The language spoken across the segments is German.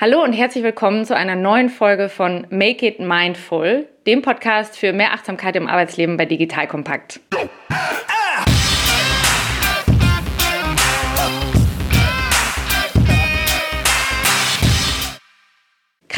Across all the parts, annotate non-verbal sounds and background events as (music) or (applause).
Hallo und herzlich willkommen zu einer neuen Folge von Make It Mindful, dem Podcast für mehr Achtsamkeit im Arbeitsleben bei Digital Kompakt.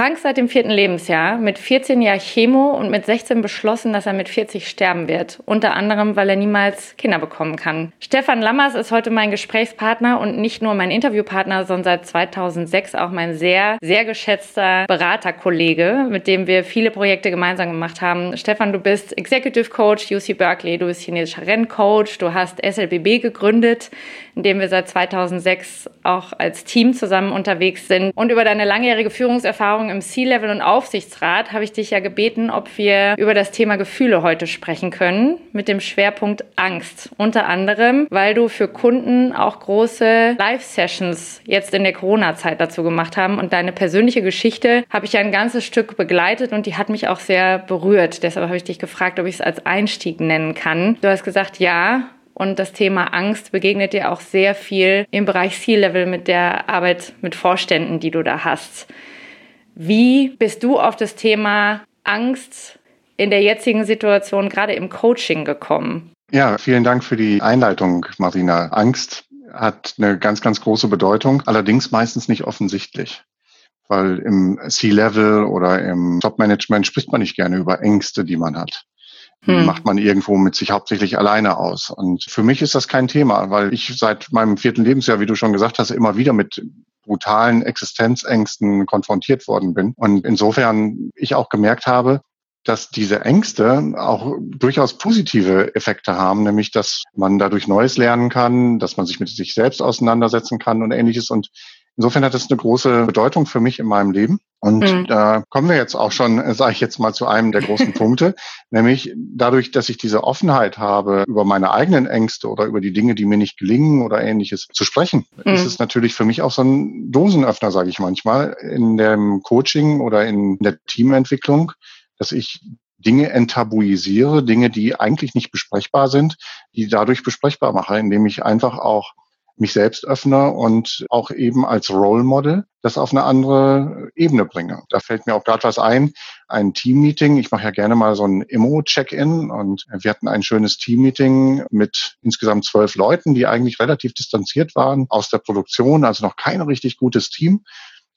Krank seit dem vierten Lebensjahr, mit 14 Jahren Chemo und mit 16 beschlossen, dass er mit 40 sterben wird. Unter anderem, weil er niemals Kinder bekommen kann. Stefan Lammers ist heute mein Gesprächspartner und nicht nur mein Interviewpartner, sondern seit 2006 auch mein sehr, sehr geschätzter Beraterkollege, mit dem wir viele Projekte gemeinsam gemacht haben. Stefan, du bist Executive Coach UC Berkeley, du bist chinesischer Renncoach, du hast SLBB gegründet, in dem wir seit 2006 auch als Team zusammen unterwegs sind. Und über deine langjährige Führungserfahrung im C-Level und Aufsichtsrat habe ich dich ja gebeten, ob wir über das Thema Gefühle heute sprechen können, mit dem Schwerpunkt Angst. Unter anderem, weil du für Kunden auch große Live-Sessions jetzt in der Corona-Zeit dazu gemacht haben. Und deine persönliche Geschichte habe ich ja ein ganzes Stück begleitet und die hat mich auch sehr berührt. Deshalb habe ich dich gefragt, ob ich es als Einstieg nennen kann. Du hast gesagt, ja, und das Thema Angst begegnet dir auch sehr viel im Bereich C-Level mit der Arbeit mit Vorständen, die du da hast. Wie bist du auf das Thema Angst in der jetzigen Situation, gerade im Coaching, gekommen? Ja, vielen Dank für die Einleitung, Marina. Angst hat eine ganz, ganz große Bedeutung, allerdings meistens nicht offensichtlich. Weil im C-Level oder im Top-Management spricht man nicht gerne über Ängste, die man hat. Hm. macht man irgendwo mit sich hauptsächlich alleine aus. Und für mich ist das kein Thema, weil ich seit meinem vierten Lebensjahr, wie du schon gesagt hast, immer wieder mit brutalen Existenzängsten konfrontiert worden bin. Und insofern ich auch gemerkt habe, dass diese Ängste auch durchaus positive Effekte haben, nämlich dass man dadurch Neues lernen kann, dass man sich mit sich selbst auseinandersetzen kann und ähnliches. Und insofern hat das eine große Bedeutung für mich in meinem Leben. Und mhm. da kommen wir jetzt auch schon, sage ich jetzt mal, zu einem der großen (laughs) Punkte, nämlich dadurch, dass ich diese Offenheit habe, über meine eigenen Ängste oder über die Dinge, die mir nicht gelingen oder ähnliches zu sprechen, mhm. ist es natürlich für mich auch so ein Dosenöffner, sage ich manchmal, in dem Coaching oder in der Teamentwicklung, dass ich Dinge enttabuisiere, Dinge, die eigentlich nicht besprechbar sind, die dadurch besprechbar mache, indem ich einfach auch mich selbst öffne und auch eben als Role Model das auf eine andere Ebene bringe. Da fällt mir auch gerade was ein, ein Team-Meeting. Ich mache ja gerne mal so ein Immo-Check-in und wir hatten ein schönes Team-Meeting mit insgesamt zwölf Leuten, die eigentlich relativ distanziert waren aus der Produktion, also noch kein richtig gutes Team.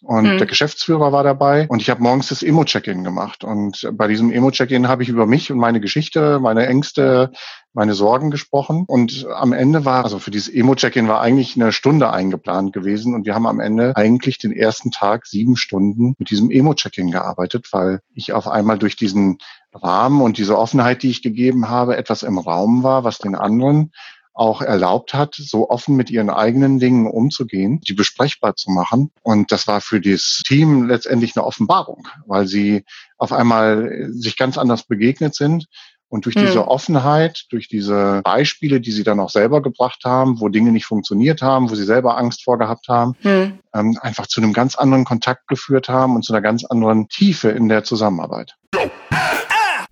Und mhm. der Geschäftsführer war dabei und ich habe morgens das Emo-Check-In gemacht. Und bei diesem Emo-Check-In habe ich über mich und meine Geschichte, meine Ängste, meine Sorgen gesprochen. Und am Ende war, also für dieses Emo-Check-In war eigentlich eine Stunde eingeplant gewesen. Und wir haben am Ende eigentlich den ersten Tag sieben Stunden mit diesem Emo-Check-In gearbeitet, weil ich auf einmal durch diesen Rahmen und diese Offenheit, die ich gegeben habe, etwas im Raum war, was den anderen auch erlaubt hat, so offen mit ihren eigenen Dingen umzugehen, die besprechbar zu machen. Und das war für das Team letztendlich eine Offenbarung, weil sie auf einmal sich ganz anders begegnet sind. Und durch diese hm. Offenheit, durch diese Beispiele, die sie dann auch selber gebracht haben, wo Dinge nicht funktioniert haben, wo sie selber Angst vorgehabt haben, hm. ähm, einfach zu einem ganz anderen Kontakt geführt haben und zu einer ganz anderen Tiefe in der Zusammenarbeit.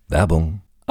Werbung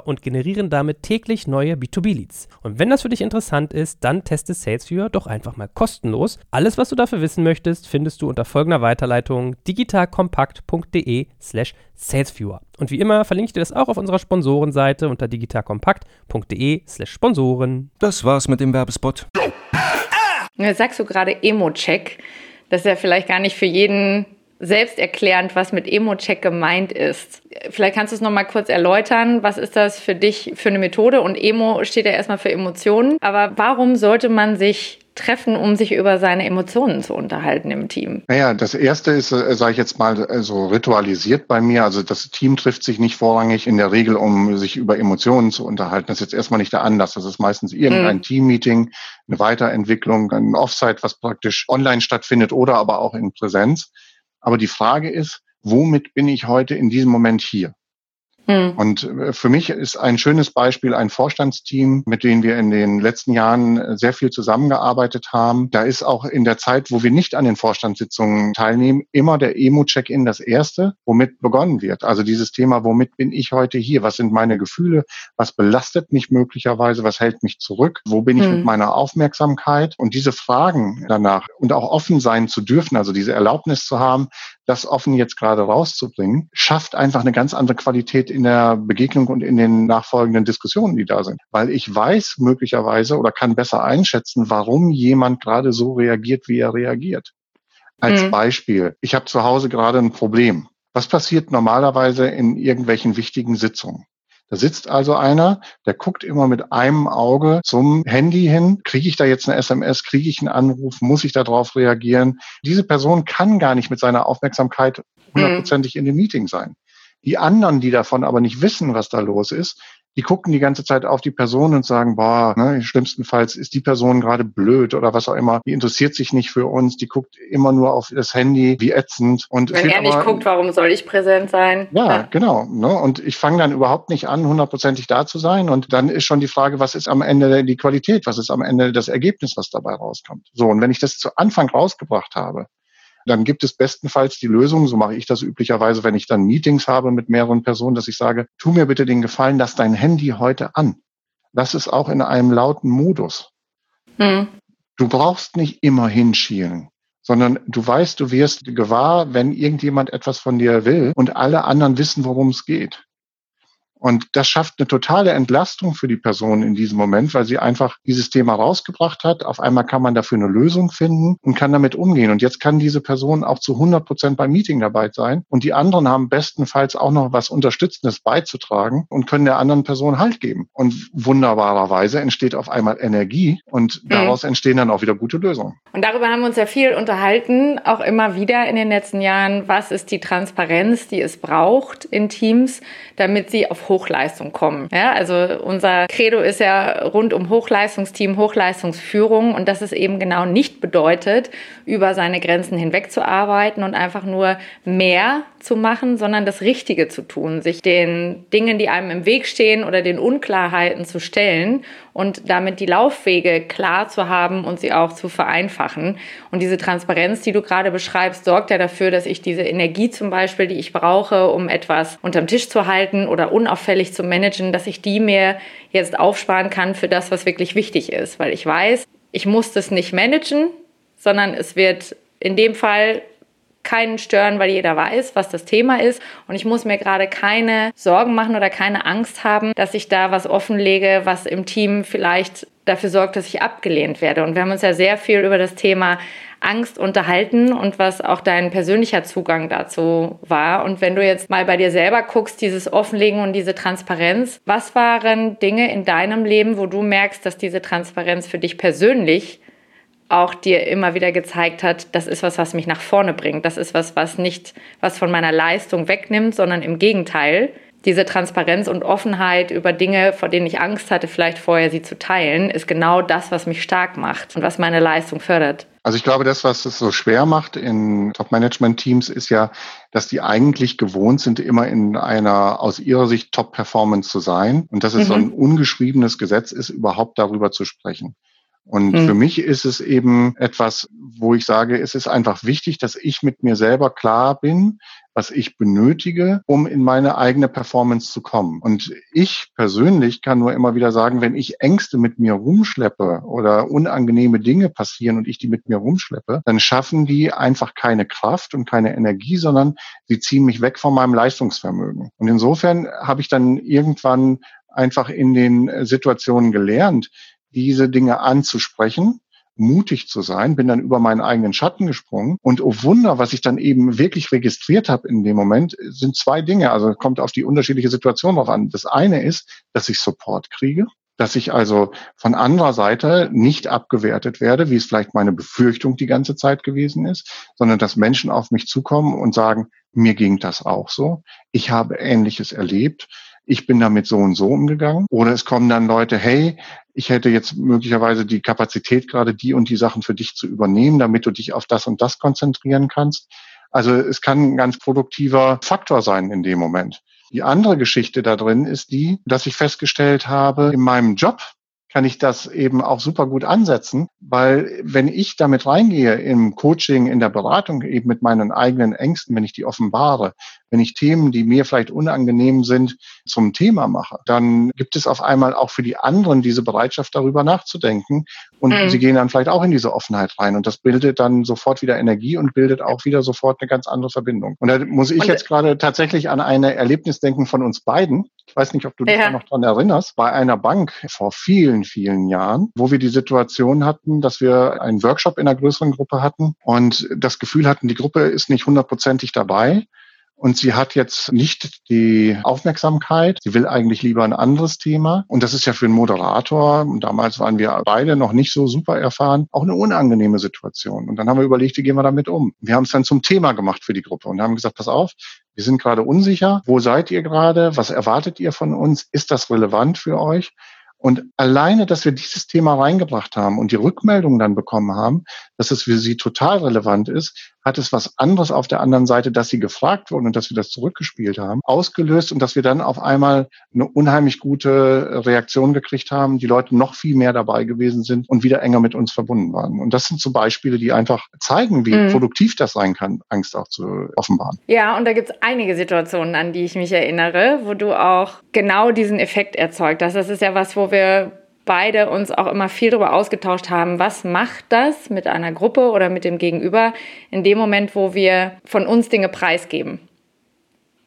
SalesViewer und generieren damit täglich neue B2B-Leads. Und wenn das für dich interessant ist, dann teste SalesViewer doch einfach mal kostenlos. Alles, was du dafür wissen möchtest, findest du unter folgender Weiterleitung digitalkompakt.de slash salesviewer. Und wie immer verlinke ich dir das auch auf unserer Sponsorenseite unter digitalkompakt.de slash Sponsoren. Das war's mit dem Werbespot. Jetzt sagst du gerade Emo-Check. Das ist ja vielleicht gar nicht für jeden selbsterklärend, was mit Emo-Check gemeint ist. Vielleicht kannst du es nochmal kurz erläutern. Was ist das für dich für eine Methode? Und Emo steht ja erstmal für Emotionen. Aber warum sollte man sich treffen, um sich über seine Emotionen zu unterhalten im Team? Naja, das erste ist, äh, sage ich jetzt mal, äh, so ritualisiert bei mir. Also das Team trifft sich nicht vorrangig in der Regel, um sich über Emotionen zu unterhalten. Das ist jetzt erstmal nicht der Anlass. Das ist meistens irgendein mhm. Teammeeting, eine Weiterentwicklung, ein Offsite, was praktisch online stattfindet oder aber auch in Präsenz. Aber die Frage ist, womit bin ich heute in diesem Moment hier? Hm. Und äh, für mich ist ein schönes Beispiel ein Vorstandsteam, mit dem wir in den letzten Jahren äh, sehr viel zusammengearbeitet haben. Da ist auch in der Zeit, wo wir nicht an den Vorstandssitzungen teilnehmen, immer der Emo-Check-In das erste, womit begonnen wird. Also dieses Thema, womit bin ich heute hier? Was sind meine Gefühle? Was belastet mich möglicherweise? Was hält mich zurück? Wo bin ich hm. mit meiner Aufmerksamkeit? Und diese Fragen danach und auch offen sein zu dürfen, also diese Erlaubnis zu haben, das offen jetzt gerade rauszubringen, schafft einfach eine ganz andere Qualität in der Begegnung und in den nachfolgenden Diskussionen, die da sind. Weil ich weiß möglicherweise oder kann besser einschätzen, warum jemand gerade so reagiert, wie er reagiert. Als mhm. Beispiel, ich habe zu Hause gerade ein Problem. Was passiert normalerweise in irgendwelchen wichtigen Sitzungen? Da sitzt also einer, der guckt immer mit einem Auge zum Handy hin. Kriege ich da jetzt eine SMS? Kriege ich einen Anruf? Muss ich darauf reagieren? Diese Person kann gar nicht mit seiner Aufmerksamkeit mhm. hundertprozentig in dem Meeting sein. Die anderen, die davon aber nicht wissen, was da los ist, die gucken die ganze Zeit auf die Person und sagen, boah, ne, schlimmstenfalls ist die Person gerade blöd oder was auch immer. Die interessiert sich nicht für uns, die guckt immer nur auf das Handy, wie ätzend. Und Wenn er nicht aber, guckt, warum soll ich präsent sein? Ja, ja. genau. Ne? Und ich fange dann überhaupt nicht an, hundertprozentig da zu sein. Und dann ist schon die Frage, was ist am Ende die Qualität? Was ist am Ende das Ergebnis, was dabei rauskommt? So, und wenn ich das zu Anfang rausgebracht habe, dann gibt es bestenfalls die Lösung, so mache ich das üblicherweise, wenn ich dann Meetings habe mit mehreren Personen, dass ich sage, tu mir bitte den Gefallen, lass dein Handy heute an. Lass es auch in einem lauten Modus. Mhm. Du brauchst nicht immer hinschielen sondern du weißt, du wirst gewahr, wenn irgendjemand etwas von dir will und alle anderen wissen, worum es geht. Und das schafft eine totale Entlastung für die Person in diesem Moment, weil sie einfach dieses Thema rausgebracht hat. Auf einmal kann man dafür eine Lösung finden und kann damit umgehen. Und jetzt kann diese Person auch zu 100 Prozent beim Meeting dabei sein. Und die anderen haben bestenfalls auch noch was Unterstützendes beizutragen und können der anderen Person Halt geben. Und wunderbarerweise entsteht auf einmal Energie und mhm. daraus entstehen dann auch wieder gute Lösungen. Und darüber haben wir uns ja viel unterhalten, auch immer wieder in den letzten Jahren. Was ist die Transparenz, die es braucht in Teams, damit sie auf Hochleistung kommen. Ja, also unser Credo ist ja rund um Hochleistungsteam, Hochleistungsführung und dass es eben genau nicht bedeutet, über seine Grenzen hinweg zu arbeiten und einfach nur mehr zu machen, sondern das Richtige zu tun, sich den Dingen, die einem im Weg stehen oder den Unklarheiten zu stellen und damit die Laufwege klar zu haben und sie auch zu vereinfachen. Und diese Transparenz, die du gerade beschreibst, sorgt ja dafür, dass ich diese Energie zum Beispiel, die ich brauche, um etwas unterm Tisch zu halten oder unauffällig zu managen, dass ich die mir jetzt aufsparen kann für das, was wirklich wichtig ist. Weil ich weiß, ich muss das nicht managen, sondern es wird in dem Fall keinen stören, weil jeder weiß, was das Thema ist. Und ich muss mir gerade keine Sorgen machen oder keine Angst haben, dass ich da was offenlege, was im Team vielleicht dafür sorgt, dass ich abgelehnt werde. Und wir haben uns ja sehr viel über das Thema Angst unterhalten und was auch dein persönlicher Zugang dazu war. Und wenn du jetzt mal bei dir selber guckst, dieses Offenlegen und diese Transparenz, was waren Dinge in deinem Leben, wo du merkst, dass diese Transparenz für dich persönlich auch dir immer wieder gezeigt hat, das ist was, was mich nach vorne bringt. Das ist was, was nicht was von meiner Leistung wegnimmt, sondern im Gegenteil. Diese Transparenz und Offenheit über Dinge, vor denen ich Angst hatte, vielleicht vorher sie zu teilen, ist genau das, was mich stark macht und was meine Leistung fördert. Also ich glaube, das, was es so schwer macht in Top-Management-Teams, ist ja, dass die eigentlich gewohnt sind, immer in einer aus ihrer Sicht Top-Performance zu sein und dass es mhm. so ein ungeschriebenes Gesetz ist, überhaupt darüber zu sprechen. Und mhm. für mich ist es eben etwas, wo ich sage, es ist einfach wichtig, dass ich mit mir selber klar bin, was ich benötige, um in meine eigene Performance zu kommen. Und ich persönlich kann nur immer wieder sagen, wenn ich Ängste mit mir rumschleppe oder unangenehme Dinge passieren und ich die mit mir rumschleppe, dann schaffen die einfach keine Kraft und keine Energie, sondern sie ziehen mich weg von meinem Leistungsvermögen. Und insofern habe ich dann irgendwann einfach in den Situationen gelernt, diese Dinge anzusprechen, mutig zu sein, bin dann über meinen eigenen Schatten gesprungen. Und oh Wunder, was ich dann eben wirklich registriert habe in dem Moment, sind zwei Dinge. Also kommt auf die unterschiedliche Situation drauf an. Das eine ist, dass ich Support kriege. dass ich also von anderer Seite nicht abgewertet werde, wie es vielleicht meine Befürchtung die ganze Zeit gewesen ist, sondern dass Menschen auf mich zukommen und sagen, mir ging das auch so. Ich habe Ähnliches erlebt. Ich bin damit so und so umgegangen. Oder es kommen dann Leute, hey, ich hätte jetzt möglicherweise die Kapazität, gerade die und die Sachen für dich zu übernehmen, damit du dich auf das und das konzentrieren kannst. Also es kann ein ganz produktiver Faktor sein in dem Moment. Die andere Geschichte da drin ist die, dass ich festgestellt habe, in meinem Job kann ich das eben auch super gut ansetzen, weil wenn ich damit reingehe im Coaching, in der Beratung, eben mit meinen eigenen Ängsten, wenn ich die offenbare, wenn ich Themen, die mir vielleicht unangenehm sind, zum Thema mache, dann gibt es auf einmal auch für die anderen diese Bereitschaft, darüber nachzudenken. Und mhm. sie gehen dann vielleicht auch in diese Offenheit rein. Und das bildet dann sofort wieder Energie und bildet auch wieder sofort eine ganz andere Verbindung. Und da muss ich und jetzt gerade tatsächlich an ein Erlebnis denken von uns beiden. Ich weiß nicht, ob du dich ja. noch dran erinnerst, bei einer Bank vor vielen, vielen Jahren, wo wir die Situation hatten, dass wir einen Workshop in einer größeren Gruppe hatten und das Gefühl hatten, die Gruppe ist nicht hundertprozentig dabei. Und sie hat jetzt nicht die Aufmerksamkeit. Sie will eigentlich lieber ein anderes Thema. Und das ist ja für einen Moderator, damals waren wir beide noch nicht so super erfahren, auch eine unangenehme Situation. Und dann haben wir überlegt, wie gehen wir damit um? Wir haben es dann zum Thema gemacht für die Gruppe und haben gesagt, pass auf, wir sind gerade unsicher. Wo seid ihr gerade? Was erwartet ihr von uns? Ist das relevant für euch? Und alleine, dass wir dieses Thema reingebracht haben und die Rückmeldung dann bekommen haben, dass es für sie total relevant ist, hat es was anderes auf der anderen Seite, dass sie gefragt wurden und dass wir das zurückgespielt haben, ausgelöst und dass wir dann auf einmal eine unheimlich gute Reaktion gekriegt haben, die Leute noch viel mehr dabei gewesen sind und wieder enger mit uns verbunden waren. Und das sind so Beispiele, die einfach zeigen, wie mhm. produktiv das sein kann, Angst auch zu offenbaren. Ja, und da gibt es einige Situationen, an die ich mich erinnere, wo du auch genau diesen Effekt erzeugt hast. Das ist ja was, wo wir beide uns auch immer viel darüber ausgetauscht haben, was macht das mit einer Gruppe oder mit dem Gegenüber in dem Moment, wo wir von uns Dinge preisgeben.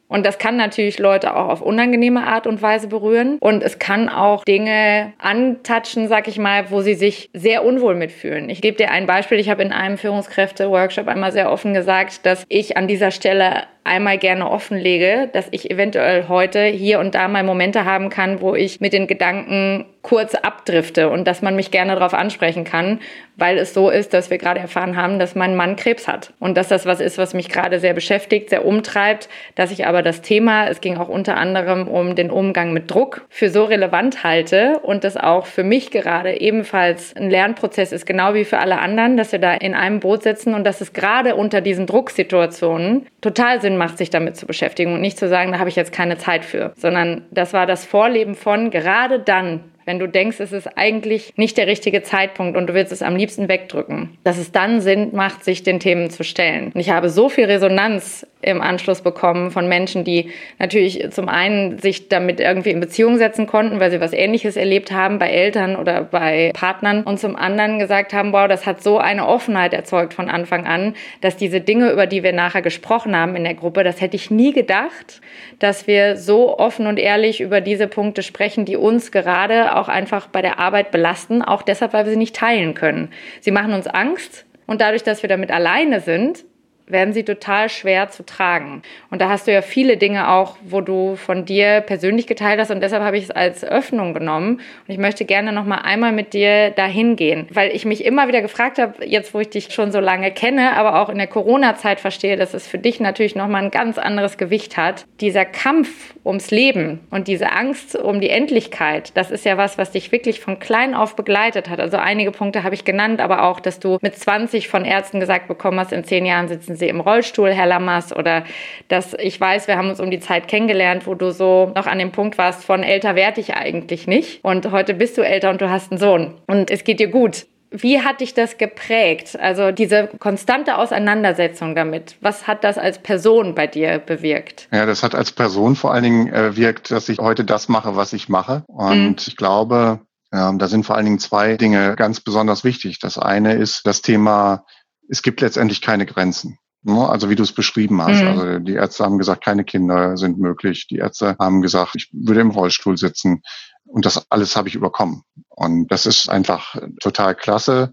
Und das kann natürlich Leute auch auf unangenehme Art und Weise berühren. Und es kann auch Dinge antatschen, sag ich mal, wo sie sich sehr unwohl mitfühlen. Ich gebe dir ein Beispiel. Ich habe in einem Führungskräfte-Workshop einmal sehr offen gesagt, dass ich an dieser Stelle einmal gerne offenlege, dass ich eventuell heute hier und da mal Momente haben kann, wo ich mit den Gedanken kurz abdrifte und dass man mich gerne darauf ansprechen kann, weil es so ist, dass wir gerade erfahren haben, dass mein Mann Krebs hat und dass das was ist, was mich gerade sehr beschäftigt, sehr umtreibt, dass ich aber das Thema, es ging auch unter anderem um den Umgang mit Druck, für so relevant halte und das auch für mich gerade ebenfalls ein Lernprozess ist, genau wie für alle anderen, dass wir da in einem Boot sitzen und dass es gerade unter diesen Drucksituationen total Sinn macht, sich damit zu beschäftigen und nicht zu sagen, da habe ich jetzt keine Zeit für, sondern das war das Vorleben von gerade dann, wenn du denkst, es ist eigentlich nicht der richtige Zeitpunkt und du willst es am liebsten wegdrücken, dass es dann Sinn macht, sich den Themen zu stellen. Und ich habe so viel Resonanz im Anschluss bekommen von Menschen, die natürlich zum einen sich damit irgendwie in Beziehung setzen konnten, weil sie was Ähnliches erlebt haben bei Eltern oder bei Partnern und zum anderen gesagt haben, wow, das hat so eine Offenheit erzeugt von Anfang an, dass diese Dinge, über die wir nachher gesprochen haben in der Gruppe, das hätte ich nie gedacht, dass wir so offen und ehrlich über diese Punkte sprechen, die uns gerade auch einfach bei der Arbeit belasten, auch deshalb, weil wir sie nicht teilen können. Sie machen uns Angst und dadurch, dass wir damit alleine sind, werden sie total schwer zu tragen. Und da hast du ja viele Dinge auch, wo du von dir persönlich geteilt hast und deshalb habe ich es als Öffnung genommen. Und ich möchte gerne noch mal einmal mit dir dahin gehen, weil ich mich immer wieder gefragt habe, jetzt wo ich dich schon so lange kenne, aber auch in der Corona-Zeit verstehe, dass es für dich natürlich noch mal ein ganz anderes Gewicht hat. Dieser Kampf ums Leben und diese Angst um die Endlichkeit, das ist ja was, was dich wirklich von klein auf begleitet hat. Also einige Punkte habe ich genannt, aber auch, dass du mit 20 von Ärzten gesagt bekommen hast, in zehn Jahren sitzen sie im Rollstuhl, Herr Lammers, oder dass ich weiß, wir haben uns um die Zeit kennengelernt, wo du so noch an dem Punkt warst, von älter werde ich eigentlich nicht. Und heute bist du älter und du hast einen Sohn. Und es geht dir gut. Wie hat dich das geprägt? Also diese konstante Auseinandersetzung damit. Was hat das als Person bei dir bewirkt? Ja, das hat als Person vor allen Dingen äh, wirkt, dass ich heute das mache, was ich mache. Und mhm. ich glaube, ja, da sind vor allen Dingen zwei Dinge ganz besonders wichtig. Das eine ist das Thema, es gibt letztendlich keine Grenzen. Ne? Also wie du es beschrieben hast. Mhm. Also die Ärzte haben gesagt, keine Kinder sind möglich. Die Ärzte haben gesagt, ich würde im Rollstuhl sitzen. Und das alles habe ich überkommen. Und das ist einfach total klasse.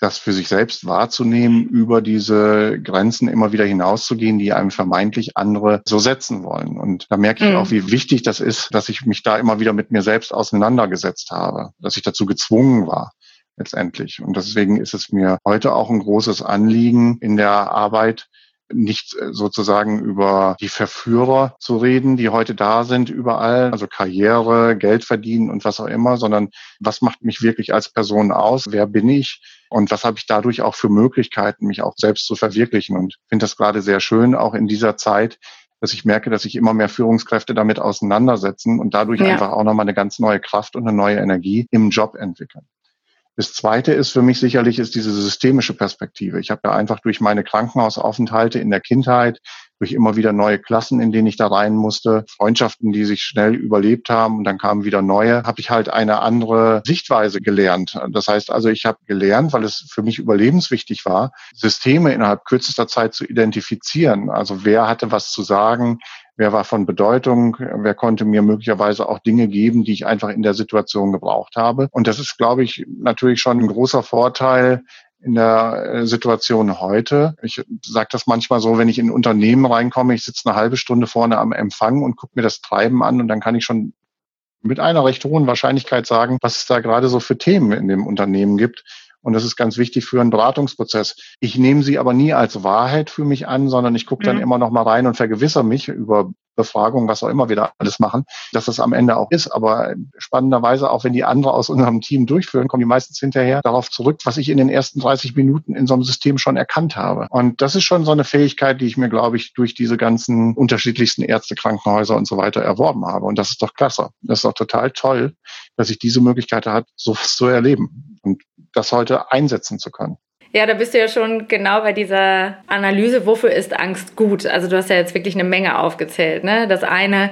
das für sich selbst wahrzunehmen, über diese Grenzen immer wieder hinauszugehen, die einem vermeintlich andere so setzen wollen. Und da merke ich mhm. auch, wie wichtig das ist, dass ich mich da immer wieder mit mir selbst auseinandergesetzt habe, dass ich dazu gezwungen war letztendlich. Und deswegen ist es mir heute auch ein großes Anliegen in der Arbeit, nicht äh, sozusagen über die Verführer zu reden, die heute da sind überall, also Karriere, Geld verdienen und was auch immer, sondern was macht mich wirklich als Person aus? Wer bin ich? Und was habe ich dadurch auch für Möglichkeiten, mich auch selbst zu verwirklichen? Und finde das gerade sehr schön, auch in dieser Zeit, dass ich merke, dass sich immer mehr Führungskräfte damit auseinandersetzen und dadurch ja. einfach auch nochmal eine ganz neue Kraft und eine neue Energie im Job entwickeln. Das Zweite ist für mich sicherlich ist diese systemische Perspektive. Ich habe ja einfach durch meine Krankenhausaufenthalte in der Kindheit, durch immer wieder neue Klassen, in denen ich da rein musste, Freundschaften, die sich schnell überlebt haben und dann kamen wieder neue, habe ich halt eine andere Sichtweise gelernt. Das heißt also, ich habe gelernt, weil es für mich überlebenswichtig war, Systeme innerhalb kürzester Zeit zu identifizieren. Also wer hatte was zu sagen, wer war von Bedeutung, wer konnte mir möglicherweise auch Dinge geben, die ich einfach in der Situation gebraucht habe. Und das ist, glaube ich, natürlich schon ein großer Vorteil in der äh, Situation heute. Ich sage das manchmal so, wenn ich in Unternehmen reinkomme, ich sitze eine halbe Stunde vorne am Empfang und gucke mir das Treiben an und dann kann ich schon mit einer recht hohen Wahrscheinlichkeit sagen, was es da gerade so für Themen in dem Unternehmen gibt. Und das ist ganz wichtig für einen Beratungsprozess. Ich nehme sie aber nie als Wahrheit für mich an, sondern ich gucke dann mhm. immer noch mal rein und vergewissere mich über Befragung, was auch immer wir da alles machen, dass das am Ende auch ist. Aber spannenderweise, auch wenn die andere aus unserem Team durchführen, kommen die meistens hinterher darauf zurück, was ich in den ersten 30 Minuten in so einem System schon erkannt habe. Und das ist schon so eine Fähigkeit, die ich mir, glaube ich, durch diese ganzen unterschiedlichsten Ärzte, Krankenhäuser und so weiter erworben habe. Und das ist doch klasse. Das ist doch total toll, dass ich diese Möglichkeit hat, sowas zu erleben und das heute einsetzen zu können. Ja, da bist du ja schon genau bei dieser Analyse, wofür ist Angst gut? Also du hast ja jetzt wirklich eine Menge aufgezählt. Ne? Das eine,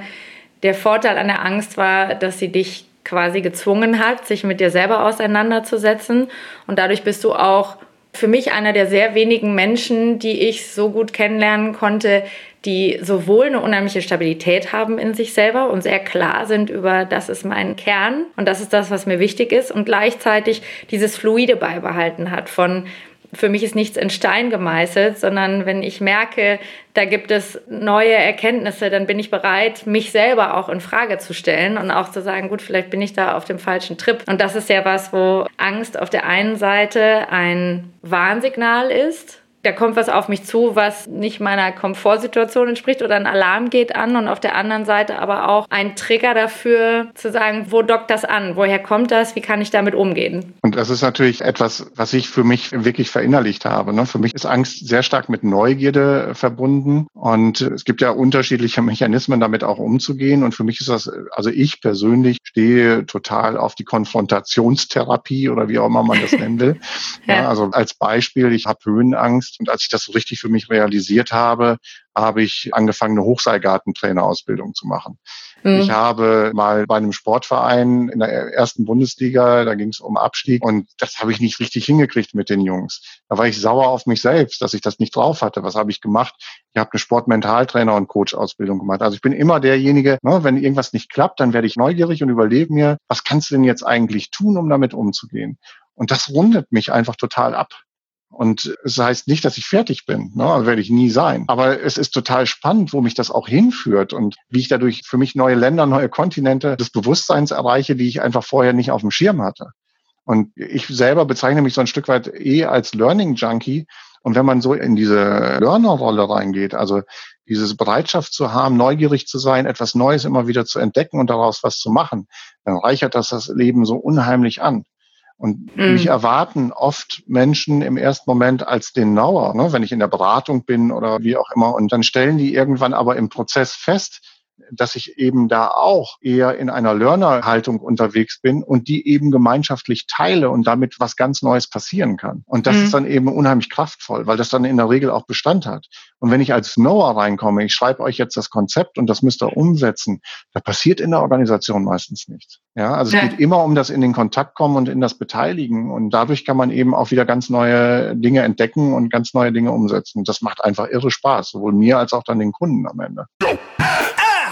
der Vorteil an der Angst war, dass sie dich quasi gezwungen hat, sich mit dir selber auseinanderzusetzen. Und dadurch bist du auch für mich einer der sehr wenigen Menschen, die ich so gut kennenlernen konnte, die sowohl eine unheimliche Stabilität haben in sich selber und sehr klar sind über, das ist mein Kern und das ist das, was mir wichtig ist und gleichzeitig dieses Fluide beibehalten hat von, für mich ist nichts in Stein gemeißelt, sondern wenn ich merke, da gibt es neue Erkenntnisse, dann bin ich bereit, mich selber auch in Frage zu stellen und auch zu sagen, gut, vielleicht bin ich da auf dem falschen Trip. Und das ist ja was, wo Angst auf der einen Seite ein Warnsignal ist, da kommt was auf mich zu, was nicht meiner Komfortsituation entspricht oder ein Alarm geht an und auf der anderen Seite aber auch ein Trigger dafür zu sagen, wo dockt das an? Woher kommt das? Wie kann ich damit umgehen? Und das ist natürlich etwas, was ich für mich wirklich verinnerlicht habe. Ne? Für mich ist Angst sehr stark mit Neugierde verbunden und es gibt ja unterschiedliche Mechanismen, damit auch umzugehen. Und für mich ist das, also ich persönlich stehe total auf die Konfrontationstherapie oder wie auch immer man das (laughs) nennen will. ja. Ja, also als Beispiel, ich habe Höhenangst ist. Und als ich das so richtig für mich realisiert habe, habe ich angefangen, eine Hochseilgartentrainerausbildung zu machen. Mhm. Ich habe mal bei einem Sportverein in der ersten Bundesliga, da ging es um Abstieg und das habe ich nicht richtig hingekriegt mit den Jungs. Da war ich sauer auf mich selbst, dass ich das nicht drauf hatte. Was habe ich gemacht? Ich habe eine Sportmentaltrainer und Coach-Ausbildung gemacht. Also ich bin immer derjenige, ne, wenn irgendwas nicht klappt, dann werde ich neugierig und überlege mir, was kannst du denn jetzt eigentlich tun, um damit umzugehen? Und das rundet mich einfach total ab. Und es heißt nicht, dass ich fertig bin, ne? also werde ich nie sein. Aber es ist total spannend, wo mich das auch hinführt und wie ich dadurch für mich neue Länder, neue Kontinente des Bewusstseins erreiche, die ich einfach vorher nicht auf dem Schirm hatte. Und ich selber bezeichne mich so ein Stück weit eh als Learning Junkie. Und wenn man so in diese Learner-Rolle reingeht, also diese Bereitschaft zu haben, neugierig zu sein, etwas Neues immer wieder zu entdecken und daraus was zu machen, dann reichert das das Leben so unheimlich an. Und mhm. mich erwarten oft Menschen im ersten Moment als den Nauer, ne, wenn ich in der Beratung bin oder wie auch immer. Und dann stellen die irgendwann aber im Prozess fest, dass ich eben da auch eher in einer Learner-Haltung unterwegs bin und die eben gemeinschaftlich teile und damit was ganz Neues passieren kann. Und das mhm. ist dann eben unheimlich kraftvoll, weil das dann in der Regel auch Bestand hat. Und wenn ich als Knower reinkomme, ich schreibe euch jetzt das Konzept und das müsst ihr umsetzen, da passiert in der Organisation meistens nichts. Ja, also ja. es geht immer um das in den Kontakt kommen und in das Beteiligen. Und dadurch kann man eben auch wieder ganz neue Dinge entdecken und ganz neue Dinge umsetzen. Das macht einfach irre Spaß, sowohl mir als auch dann den Kunden am Ende.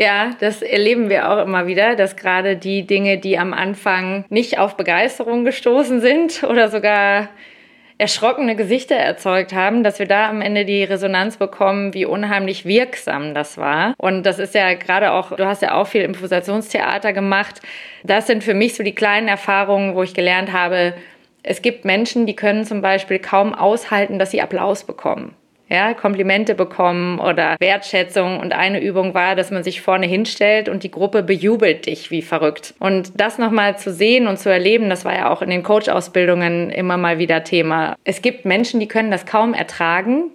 Ja, das erleben wir auch immer wieder, dass gerade die Dinge, die am Anfang nicht auf Begeisterung gestoßen sind (laughs) oder sogar erschrockene Gesichter erzeugt haben, dass wir da am Ende die Resonanz bekommen, wie unheimlich wirksam das war. Und das ist ja gerade auch, du hast ja auch viel Improvisationstheater gemacht. Das sind für mich so die kleinen Erfahrungen, wo ich gelernt habe, es gibt Menschen, die können zum Beispiel kaum aushalten, dass sie Applaus bekommen ja, Komplimente bekommen oder Wertschätzung. Und eine Übung war, dass man sich vorne hinstellt und die Gruppe bejubelt dich wie verrückt. Und das nochmal zu sehen und zu erleben, das war ja auch in den Coach-Ausbildungen immer mal wieder Thema. Es gibt Menschen, die können das kaum ertragen,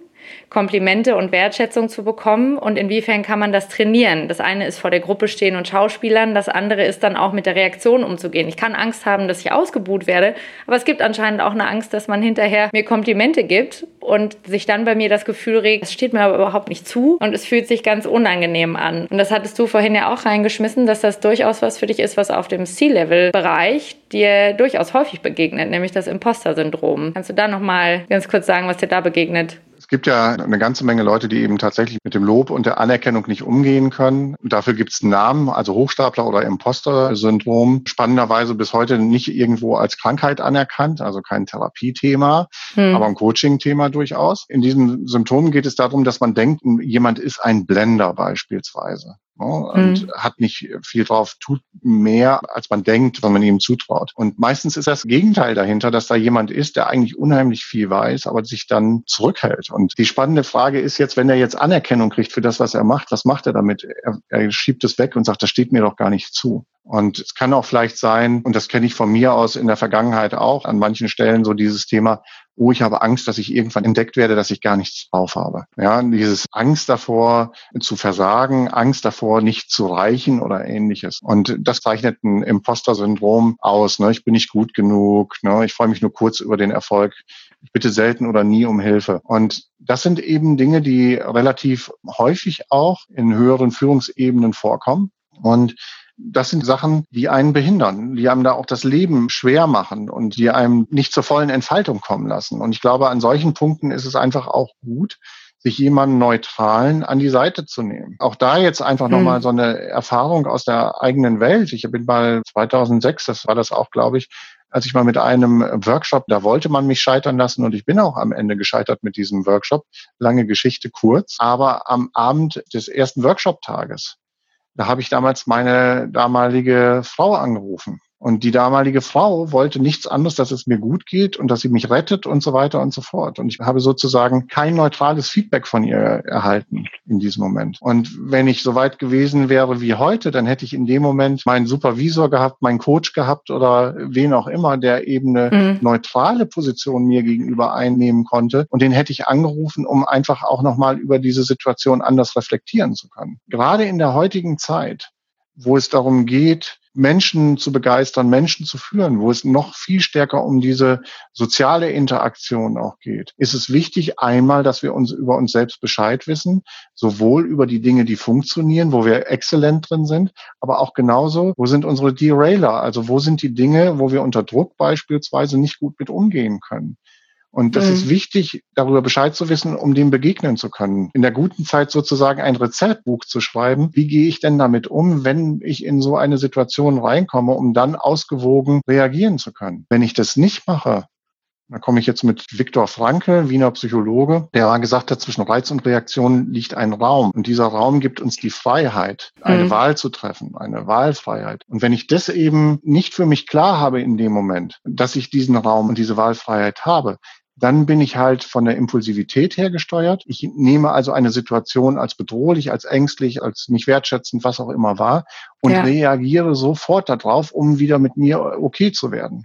Komplimente und Wertschätzung zu bekommen und inwiefern kann man das trainieren. Das eine ist vor der Gruppe stehen und Schauspielern, das andere ist dann auch mit der Reaktion umzugehen. Ich kann Angst haben, dass ich ausgebuht werde, aber es gibt anscheinend auch eine Angst, dass man hinterher mir Komplimente gibt und sich dann bei mir das Gefühl regt, es steht mir aber überhaupt nicht zu und es fühlt sich ganz unangenehm an. Und das hattest du vorhin ja auch reingeschmissen, dass das durchaus was für dich ist, was auf dem C-Level-Bereich dir durchaus häufig begegnet, nämlich das Imposter-Syndrom. Kannst du da nochmal ganz kurz sagen, was dir da begegnet? Es gibt ja eine ganze Menge Leute, die eben tatsächlich mit dem Lob und der Anerkennung nicht umgehen können. Dafür gibt es einen Namen, also Hochstapler oder Imposter-Syndrom. Spannenderweise bis heute nicht irgendwo als Krankheit anerkannt, also kein Therapiethema, hm. aber ein Coaching-Thema durchaus. In diesem Symptom geht es darum, dass man denkt, jemand ist ein Blender beispielsweise. Ne, und mhm. hat nicht viel drauf, tut mehr, als man denkt, wenn man ihm zutraut. Und meistens ist das Gegenteil dahinter, dass da jemand ist, der eigentlich unheimlich viel weiß, aber sich dann zurückhält. Und die spannende Frage ist jetzt, wenn er jetzt Anerkennung kriegt für das, was er macht, was macht er damit? Er, er schiebt es weg und sagt, das steht mir doch gar nicht zu. Und es kann auch vielleicht sein, und das kenne ich von mir aus in der Vergangenheit auch, an manchen Stellen so dieses Thema, oh, ich habe Angst, dass ich irgendwann entdeckt werde, dass ich gar nichts drauf habe. Ja, dieses Angst davor zu versagen, Angst davor nicht zu reichen oder ähnliches. Und das zeichnet ein Imposter-Syndrom aus. Ne? Ich bin nicht gut genug, ne? ich freue mich nur kurz über den Erfolg. Ich bitte selten oder nie um Hilfe. Und das sind eben Dinge, die relativ häufig auch in höheren Führungsebenen vorkommen. Und das sind Sachen, die einen behindern, die einem da auch das Leben schwer machen und die einem nicht zur vollen Entfaltung kommen lassen. Und ich glaube, an solchen Punkten ist es einfach auch gut, sich jemanden Neutralen an die Seite zu nehmen. Auch da jetzt einfach mhm. nochmal so eine Erfahrung aus der eigenen Welt. Ich bin mal 2006, das war das auch, glaube ich, als ich mal mit einem Workshop, da wollte man mich scheitern lassen und ich bin auch am Ende gescheitert mit diesem Workshop. Lange Geschichte kurz. Aber am Abend des ersten Workshop-Tages da habe ich damals meine damalige Frau angerufen und die damalige Frau wollte nichts anderes, dass es mir gut geht und dass sie mich rettet und so weiter und so fort. Und ich habe sozusagen kein neutrales Feedback von ihr erhalten in diesem Moment. Und wenn ich so weit gewesen wäre wie heute, dann hätte ich in dem Moment meinen Supervisor gehabt, meinen Coach gehabt oder wen auch immer, der eben eine mhm. neutrale Position mir gegenüber einnehmen konnte. Und den hätte ich angerufen, um einfach auch nochmal über diese Situation anders reflektieren zu können. Gerade in der heutigen Zeit, wo es darum geht, Menschen zu begeistern, Menschen zu führen, wo es noch viel stärker um diese soziale Interaktion auch geht, ist es wichtig einmal, dass wir uns über uns selbst Bescheid wissen, sowohl über die Dinge, die funktionieren, wo wir exzellent drin sind, aber auch genauso, wo sind unsere Derailer, also wo sind die Dinge, wo wir unter Druck beispielsweise nicht gut mit umgehen können. Und das mhm. ist wichtig, darüber Bescheid zu wissen, um dem begegnen zu können. In der guten Zeit sozusagen ein Rezeptbuch zu schreiben. Wie gehe ich denn damit um, wenn ich in so eine Situation reinkomme, um dann ausgewogen reagieren zu können? Wenn ich das nicht mache, Da komme ich jetzt mit Viktor Frankl, Wiener Psychologe, der mal gesagt hat, zwischen Reiz und Reaktion liegt ein Raum. Und dieser Raum gibt uns die Freiheit, eine mhm. Wahl zu treffen, eine Wahlfreiheit. Und wenn ich das eben nicht für mich klar habe in dem Moment, dass ich diesen Raum und diese Wahlfreiheit habe, dann bin ich halt von der Impulsivität her gesteuert. Ich nehme also eine Situation als bedrohlich, als ängstlich, als nicht wertschätzend, was auch immer war und ja. reagiere sofort darauf, um wieder mit mir okay zu werden.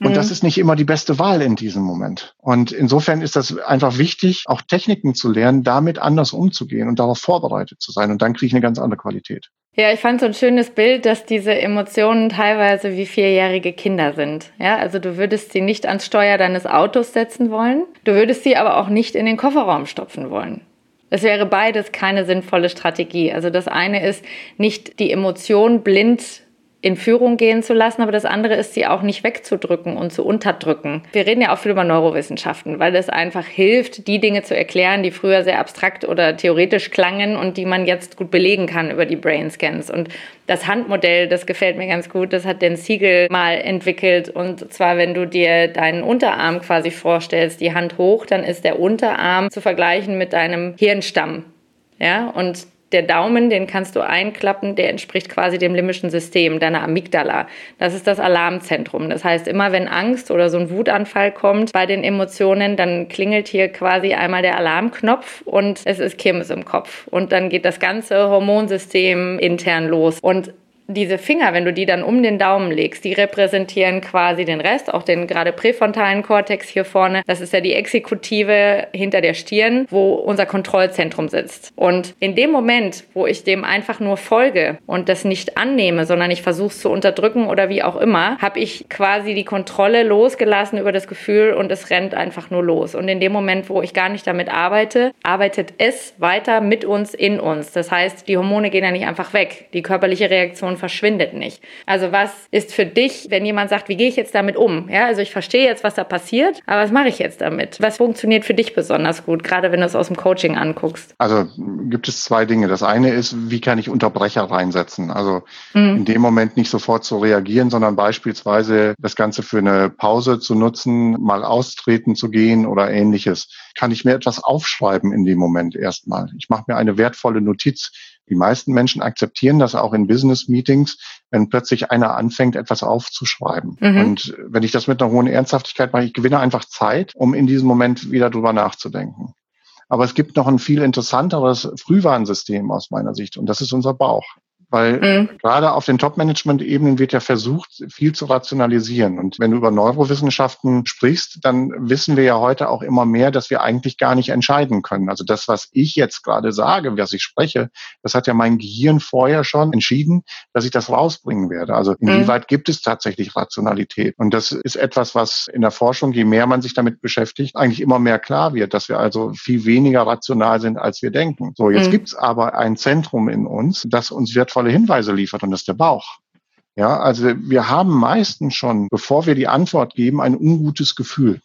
Und mhm. das ist nicht immer die beste Wahl in diesem Moment. Und insofern ist das einfach wichtig, auch Techniken zu lernen, damit anders umzugehen und darauf vorbereitet zu sein. Und dann kriege ich eine ganz andere Qualität. Ja, ich fand so ein schönes Bild, dass diese Emotionen teilweise wie vierjährige Kinder sind. Ja, also du würdest sie nicht ans Steuer deines Autos setzen wollen. Du würdest sie aber auch nicht in den Kofferraum stopfen wollen. Es wäre beides keine sinnvolle Strategie. Also das eine ist nicht die Emotion blind in Führung gehen zu lassen, aber das andere ist, sie auch nicht wegzudrücken und zu unterdrücken. Wir reden ja auch viel über Neurowissenschaften, weil es einfach hilft, die Dinge zu erklären, die früher sehr abstrakt oder theoretisch klangen und die man jetzt gut belegen kann über die Brain Scans. Und das Handmodell, das gefällt mir ganz gut, das hat den Siegel mal entwickelt. Und zwar, wenn du dir deinen Unterarm quasi vorstellst, die Hand hoch, dann ist der Unterarm zu vergleichen mit deinem Hirnstamm. Ja, und der Daumen, den kannst du einklappen, der entspricht quasi dem limbischen System, deiner Amygdala. Das ist das Alarmzentrum. Das heißt, immer wenn Angst oder so ein Wutanfall kommt bei den Emotionen, dann klingelt hier quasi einmal der Alarmknopf und es ist Kirmes im Kopf. Und dann geht das ganze Hormonsystem intern los. Und diese Finger, wenn du die dann um den Daumen legst, die repräsentieren quasi den Rest, auch den gerade präfrontalen Kortex hier vorne. Das ist ja die Exekutive hinter der Stirn, wo unser Kontrollzentrum sitzt. Und in dem Moment, wo ich dem einfach nur folge und das nicht annehme, sondern ich versuche es zu unterdrücken oder wie auch immer, habe ich quasi die Kontrolle losgelassen über das Gefühl und es rennt einfach nur los. Und in dem Moment, wo ich gar nicht damit arbeite, arbeitet es weiter mit uns in uns. Das heißt, die Hormone gehen ja nicht einfach weg. Die körperliche Reaktion verschwindet nicht. Also was ist für dich, wenn jemand sagt, wie gehe ich jetzt damit um? Ja, also ich verstehe jetzt, was da passiert, aber was mache ich jetzt damit? Was funktioniert für dich besonders gut, gerade wenn du es aus dem Coaching anguckst? Also gibt es zwei Dinge. Das eine ist, wie kann ich Unterbrecher reinsetzen? Also mhm. in dem Moment nicht sofort zu reagieren, sondern beispielsweise das Ganze für eine Pause zu nutzen, mal austreten zu gehen oder ähnliches. Kann ich mir etwas aufschreiben in dem Moment erstmal? Ich mache mir eine wertvolle Notiz die meisten Menschen akzeptieren das auch in Business-Meetings, wenn plötzlich einer anfängt, etwas aufzuschreiben. Mhm. Und wenn ich das mit einer hohen Ernsthaftigkeit mache, ich gewinne einfach Zeit, um in diesem Moment wieder drüber nachzudenken. Aber es gibt noch ein viel interessanteres Frühwarnsystem aus meiner Sicht und das ist unser Bauch. Weil mhm. gerade auf den Top-Management-Ebenen wird ja versucht, viel zu rationalisieren. Und wenn du über Neurowissenschaften sprichst, dann wissen wir ja heute auch immer mehr, dass wir eigentlich gar nicht entscheiden können. Also das, was ich jetzt gerade sage, was ich spreche, das hat ja mein Gehirn vorher schon entschieden, dass ich das rausbringen werde. Also mhm. inwieweit mhm. gibt es tatsächlich Rationalität? Und das ist etwas, was in der Forschung, je mehr man sich damit beschäftigt, eigentlich immer mehr klar wird, dass wir also viel weniger rational sind, als wir denken. So, jetzt mhm. gibt es aber ein Zentrum in uns, das uns wird wertvolle Hinweise liefert und das ist der Bauch. Ja, also wir haben meistens schon, bevor wir die Antwort geben, ein ungutes Gefühl.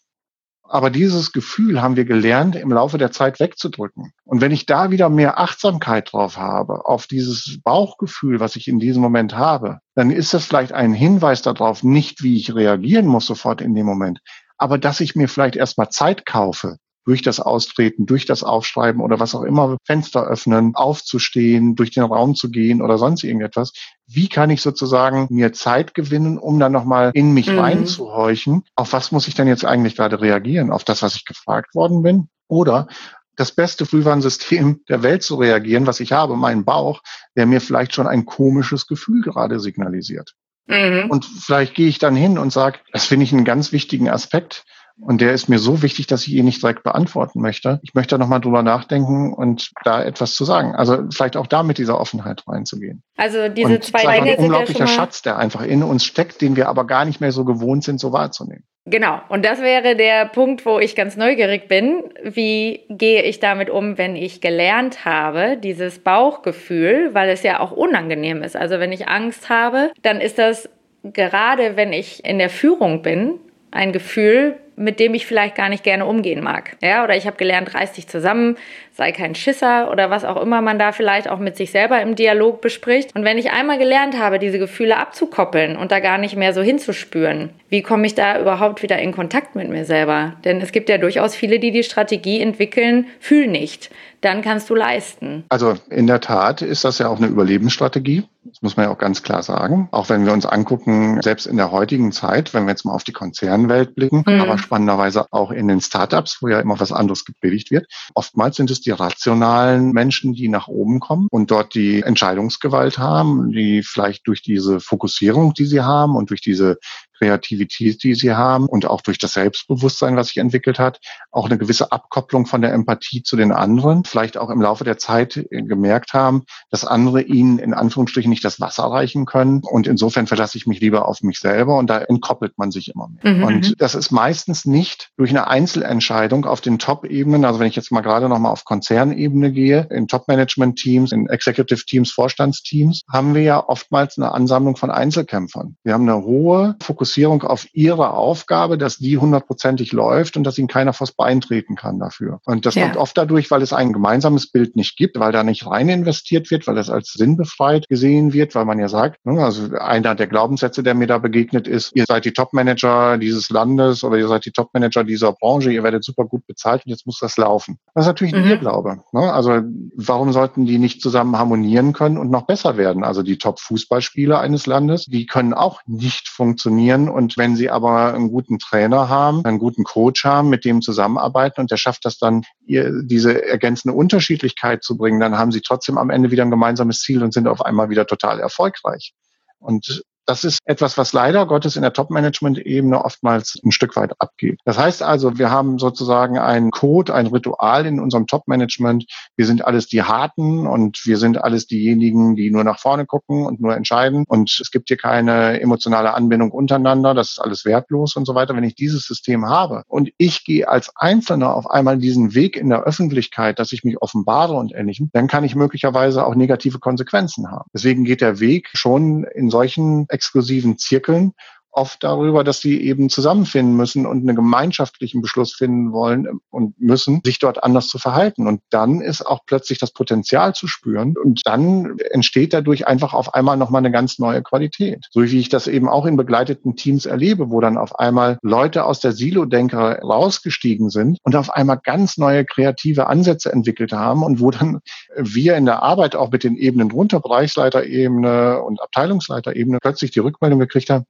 Aber dieses Gefühl haben wir gelernt, im Laufe der Zeit wegzudrücken. Und wenn ich da wieder mehr Achtsamkeit drauf habe, auf dieses Bauchgefühl, was ich in diesem Moment habe, dann ist das vielleicht ein Hinweis darauf, nicht wie ich reagieren muss sofort in dem Moment, aber dass ich mir vielleicht erstmal Zeit kaufe, durch das Austreten, durch das Aufschreiben oder was auch immer, Fenster öffnen, aufzustehen, durch den Raum zu gehen oder sonst irgendetwas. Wie kann ich sozusagen mir Zeit gewinnen, um dann nochmal in mich mhm. reinzuhorchen? Auf was muss ich denn jetzt eigentlich gerade reagieren? Auf das, was ich gefragt worden bin? Oder das beste Frühwarnsystem der Welt zu reagieren, was ich habe, mein Bauch, der mir vielleicht schon ein komisches Gefühl gerade signalisiert. Mhm. Und vielleicht gehe ich dann hin und sage, das finde ich einen ganz wichtigen Aspekt. Und der ist mir so wichtig, dass ich ihn nicht direkt beantworten möchte. Ich möchte nochmal drüber nachdenken und da etwas zu sagen. Also vielleicht auch da mit dieser Offenheit reinzugehen. Also diese und zwei Dinge. Ein unglaublicher ja Schatz, der einfach in uns steckt, den wir aber gar nicht mehr so gewohnt sind, so wahrzunehmen. Genau. Und das wäre der Punkt, wo ich ganz neugierig bin. Wie gehe ich damit um, wenn ich gelernt habe, dieses Bauchgefühl, weil es ja auch unangenehm ist. Also wenn ich Angst habe, dann ist das gerade, wenn ich in der Führung bin, ein Gefühl, mit dem ich vielleicht gar nicht gerne umgehen mag. Ja, oder ich habe gelernt, reiß dich zusammen, sei kein Schisser oder was auch immer man da vielleicht auch mit sich selber im Dialog bespricht. Und wenn ich einmal gelernt habe, diese Gefühle abzukoppeln und da gar nicht mehr so hinzuspüren, wie komme ich da überhaupt wieder in Kontakt mit mir selber? Denn es gibt ja durchaus viele, die die Strategie entwickeln, fühl nicht dann kannst du leisten. Also in der Tat ist das ja auch eine Überlebensstrategie. Das muss man ja auch ganz klar sagen. Auch wenn wir uns angucken, selbst in der heutigen Zeit, wenn wir jetzt mal auf die Konzernwelt blicken, mhm. aber spannenderweise auch in den Startups, wo ja immer was anderes gepredigt wird. Oftmals sind es die rationalen Menschen, die nach oben kommen und dort die Entscheidungsgewalt haben, die vielleicht durch diese Fokussierung, die sie haben und durch diese Kreativität, die sie haben und auch durch das Selbstbewusstsein, was sich entwickelt hat, auch eine gewisse Abkopplung von der Empathie zu den anderen, vielleicht auch im Laufe der Zeit äh, gemerkt haben, dass andere ihnen in Anführungsstrichen nicht das Wasser reichen können. Und insofern verlasse ich mich lieber auf mich selber und da entkoppelt man sich immer mehr. Mhm. Und das ist meistens nicht durch eine Einzelentscheidung auf den Top-Ebenen. Also wenn ich jetzt mal gerade nochmal auf Konzernebene gehe, in Top-Management-Teams, in Executive-Teams, Vorstandsteams, haben wir ja oftmals eine Ansammlung von Einzelkämpfern. Wir haben eine hohe Fokussierung Fokussierung auf ihre Aufgabe, dass die hundertprozentig läuft und dass ihnen keiner vors Bein treten kann dafür. Und das ja. kommt oft dadurch, weil es ein gemeinsames Bild nicht gibt, weil da nicht rein investiert wird, weil das als sinnbefreit gesehen wird, weil man ja sagt, ne, also einer der Glaubenssätze, der mir da begegnet ist, ihr seid die Topmanager dieses Landes oder ihr seid die Topmanager dieser Branche, ihr werdet super gut bezahlt und jetzt muss das laufen. Das ist natürlich mhm. ein Irrglaube. Ne? Also warum sollten die nicht zusammen harmonieren können und noch besser werden? Also die Top-Fußballspieler eines Landes, die können auch nicht funktionieren, können. Und wenn sie aber einen guten Trainer haben, einen guten Coach haben, mit dem zusammenarbeiten und der schafft das dann, ihr diese ergänzende Unterschiedlichkeit zu bringen, dann haben sie trotzdem am Ende wieder ein gemeinsames Ziel und sind auf einmal wieder total erfolgreich. Und das ist etwas, was leider Gottes in der Top-Management-Ebene oftmals ein Stück weit abgeht. Das heißt also, wir haben sozusagen einen Code, ein Ritual in unserem Top-Management. Wir sind alles die Harten und wir sind alles diejenigen, die nur nach vorne gucken und nur entscheiden. Und es gibt hier keine emotionale Anbindung untereinander. Das ist alles wertlos und so weiter. Wenn ich dieses System habe und ich gehe als Einzelner auf einmal diesen Weg in der Öffentlichkeit, dass ich mich offenbare und ähnlichem, dann kann ich möglicherweise auch negative Konsequenzen haben. Deswegen geht der Weg schon in solchen exklusiven Zirkeln oft darüber, dass sie eben zusammenfinden müssen und einen gemeinschaftlichen Beschluss finden wollen und müssen, sich dort anders zu verhalten. Und dann ist auch plötzlich das Potenzial zu spüren und dann entsteht dadurch einfach auf einmal nochmal eine ganz neue Qualität. So wie ich das eben auch in begleiteten Teams erlebe, wo dann auf einmal Leute aus der Silo-Denker rausgestiegen sind und auf einmal ganz neue kreative Ansätze entwickelt haben und wo dann wir in der Arbeit auch mit den Ebenen drunter, Bereichsleiterebene und Abteilungsleiterebene, plötzlich die Rückmeldung gekriegt haben,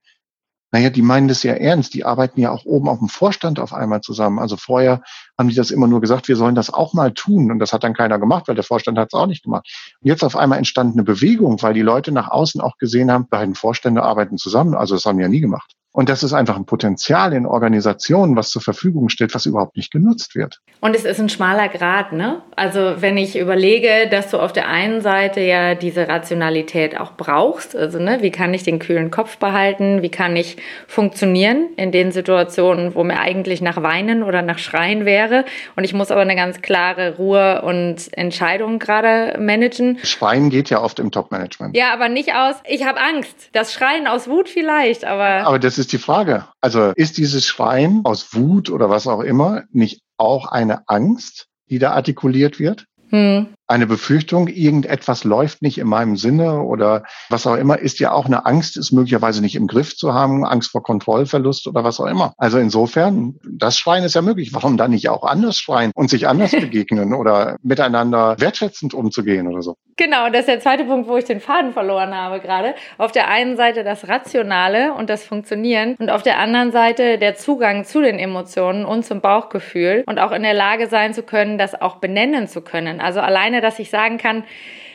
naja, die meinen das ja ernst. Die arbeiten ja auch oben auf dem Vorstand auf einmal zusammen. Also vorher haben die das immer nur gesagt, wir sollen das auch mal tun. Und das hat dann keiner gemacht, weil der Vorstand hat es auch nicht gemacht. Und jetzt auf einmal entstand eine Bewegung, weil die Leute nach außen auch gesehen haben, beiden Vorstände arbeiten zusammen. Also das haben die ja nie gemacht. Und das ist einfach ein Potenzial in Organisationen, was zur Verfügung steht, was überhaupt nicht genutzt wird. Und es ist ein schmaler Grad, ne? Also wenn ich überlege, dass du auf der einen Seite ja diese Rationalität auch brauchst, also ne, wie kann ich den kühlen Kopf behalten, wie kann ich funktionieren in den Situationen, wo mir eigentlich nach Weinen oder nach Schreien wäre und ich muss aber eine ganz klare Ruhe und Entscheidung gerade managen. Schreien geht ja oft im Top-Management. Ja, aber nicht aus, ich habe Angst. Das Schreien aus Wut vielleicht, aber... Aber das ist die Frage. Also ist dieses Schreien aus Wut oder was auch immer nicht auch eine Angst, die da artikuliert wird? Hm eine Befürchtung, irgendetwas läuft nicht in meinem Sinne oder was auch immer, ist ja auch eine Angst, es möglicherweise nicht im Griff zu haben, Angst vor Kontrollverlust oder was auch immer. Also insofern, das Schreien ist ja möglich. Warum dann nicht auch anders schreien und sich anders (laughs) begegnen oder miteinander wertschätzend umzugehen oder so? Genau, das ist der zweite Punkt, wo ich den Faden verloren habe gerade. Auf der einen Seite das Rationale und das Funktionieren und auf der anderen Seite der Zugang zu den Emotionen und zum Bauchgefühl und auch in der Lage sein zu können, das auch benennen zu können. Also alleine dass ich sagen kann,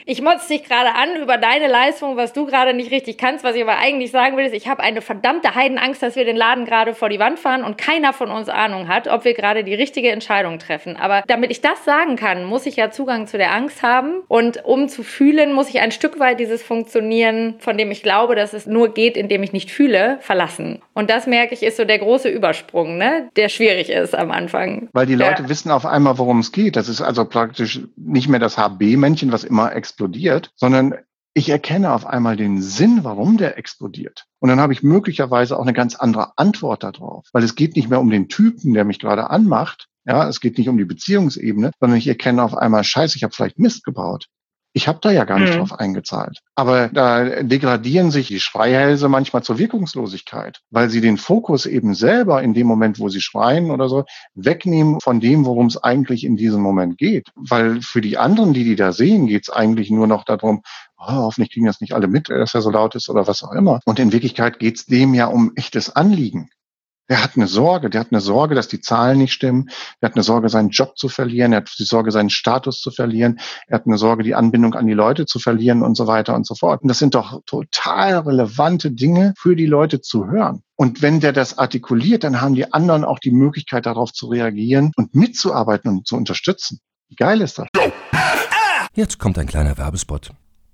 ich motze dich gerade an über deine Leistung, was du gerade nicht richtig kannst. Was ich aber eigentlich sagen will, ist, ich habe eine verdammte Heidenangst, dass wir den Laden gerade vor die Wand fahren und keiner von uns Ahnung hat, ob wir gerade die richtige Entscheidung treffen. Aber damit ich das sagen kann, muss ich ja Zugang zu der Angst haben. Und um zu fühlen, muss ich ein Stück weit dieses Funktionieren, von dem ich glaube, dass es nur geht, indem ich nicht fühle, verlassen. Und das merke ich, ist so der große Übersprung, ne? der schwierig ist am Anfang. Weil die Leute ja. wissen auf einmal, worum es geht. Das ist also praktisch nicht mehr das HB-Männchen, was immer explodiert, sondern ich erkenne auf einmal den Sinn, warum der explodiert. Und dann habe ich möglicherweise auch eine ganz andere Antwort darauf, weil es geht nicht mehr um den Typen, der mich gerade anmacht, Ja, es geht nicht um die Beziehungsebene, sondern ich erkenne auf einmal, scheiße, ich habe vielleicht Mist gebaut. Ich habe da ja gar nicht mhm. drauf eingezahlt. Aber da degradieren sich die Schreihälse manchmal zur Wirkungslosigkeit, weil sie den Fokus eben selber in dem Moment, wo sie schreien oder so, wegnehmen von dem, worum es eigentlich in diesem Moment geht. Weil für die anderen, die die da sehen, geht es eigentlich nur noch darum, oh, hoffentlich kriegen das nicht alle mit, dass er so laut ist oder was auch immer. Und in Wirklichkeit geht es dem ja um echtes Anliegen. Der hat eine Sorge, der hat eine Sorge, dass die Zahlen nicht stimmen. Der hat eine Sorge, seinen Job zu verlieren. Er hat die Sorge, seinen Status zu verlieren. Er hat eine Sorge, die Anbindung an die Leute zu verlieren und so weiter und so fort. Und das sind doch total relevante Dinge für die Leute zu hören. Und wenn der das artikuliert, dann haben die anderen auch die Möglichkeit, darauf zu reagieren und mitzuarbeiten und zu unterstützen. Wie geil ist das? Jetzt kommt ein kleiner Werbespot.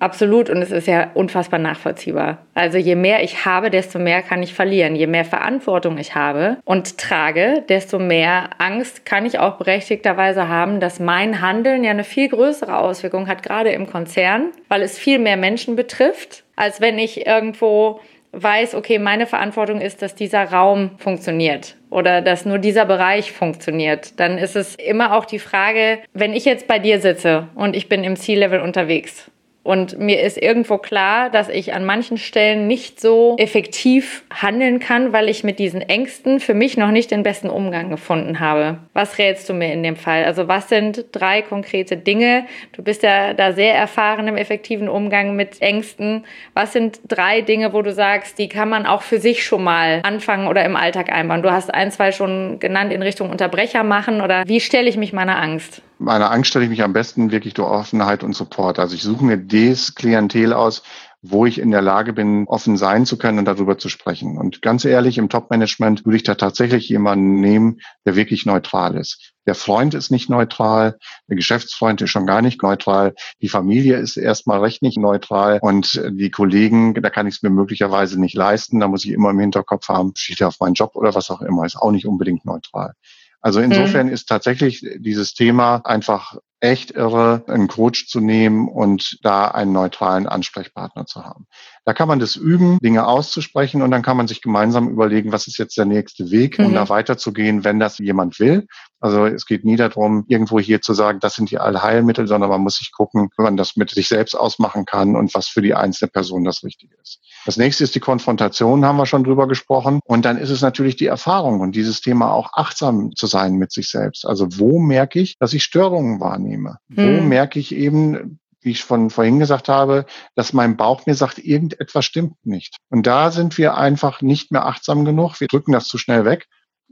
Absolut und es ist ja unfassbar nachvollziehbar. Also je mehr ich habe, desto mehr kann ich verlieren. Je mehr Verantwortung ich habe und trage, desto mehr Angst kann ich auch berechtigterweise haben, dass mein Handeln ja eine viel größere Auswirkung hat, gerade im Konzern, weil es viel mehr Menschen betrifft, als wenn ich irgendwo weiß, okay, meine Verantwortung ist, dass dieser Raum funktioniert oder dass nur dieser Bereich funktioniert, dann ist es immer auch die Frage, wenn ich jetzt bei dir sitze und ich bin im C-Level unterwegs und mir ist irgendwo klar, dass ich an manchen Stellen nicht so effektiv handeln kann, weil ich mit diesen Ängsten für mich noch nicht den besten Umgang gefunden habe. Was rätst du mir in dem Fall? Also was sind drei konkrete Dinge? Du bist ja da sehr erfahren im effektiven Umgang mit Ängsten. Was sind drei Dinge, wo du sagst, die kann man auch für sich schon mal anfangen oder im Alltag einbauen? Du hast ein, zwei schon genannt in Richtung Unterbrecher machen oder wie stelle ich mich meiner Angst? Meiner Angst stelle ich mich am besten wirklich durch Offenheit und Support. Also ich suche mir das Klientel aus, wo ich in der Lage bin, offen sein zu können und darüber zu sprechen. Und ganz ehrlich, im Top-Management würde ich da tatsächlich jemanden nehmen, der wirklich neutral ist. Der Freund ist nicht neutral, der Geschäftsfreund ist schon gar nicht neutral, die Familie ist erstmal recht nicht neutral und die Kollegen, da kann ich es mir möglicherweise nicht leisten, da muss ich immer im Hinterkopf haben, steht er auf meinen Job oder was auch immer, ist auch nicht unbedingt neutral. Also insofern mhm. ist tatsächlich dieses Thema einfach echt irre, einen Coach zu nehmen und da einen neutralen Ansprechpartner zu haben. Da kann man das üben, Dinge auszusprechen und dann kann man sich gemeinsam überlegen, was ist jetzt der nächste Weg, um mhm. da weiterzugehen, wenn das jemand will. Also es geht nie darum, irgendwo hier zu sagen, das sind die Allheilmittel, sondern man muss sich gucken, wenn man das mit sich selbst ausmachen kann und was für die einzelne Person das Richtige ist. Das nächste ist die Konfrontation, haben wir schon drüber gesprochen. Und dann ist es natürlich die Erfahrung und dieses Thema auch achtsam zu sein mit sich selbst. Also wo merke ich, dass ich Störungen wahrnehme? Hm. Wo merke ich eben, wie ich von vorhin gesagt habe, dass mein Bauch mir sagt, irgendetwas stimmt nicht. Und da sind wir einfach nicht mehr achtsam genug. Wir drücken das zu schnell weg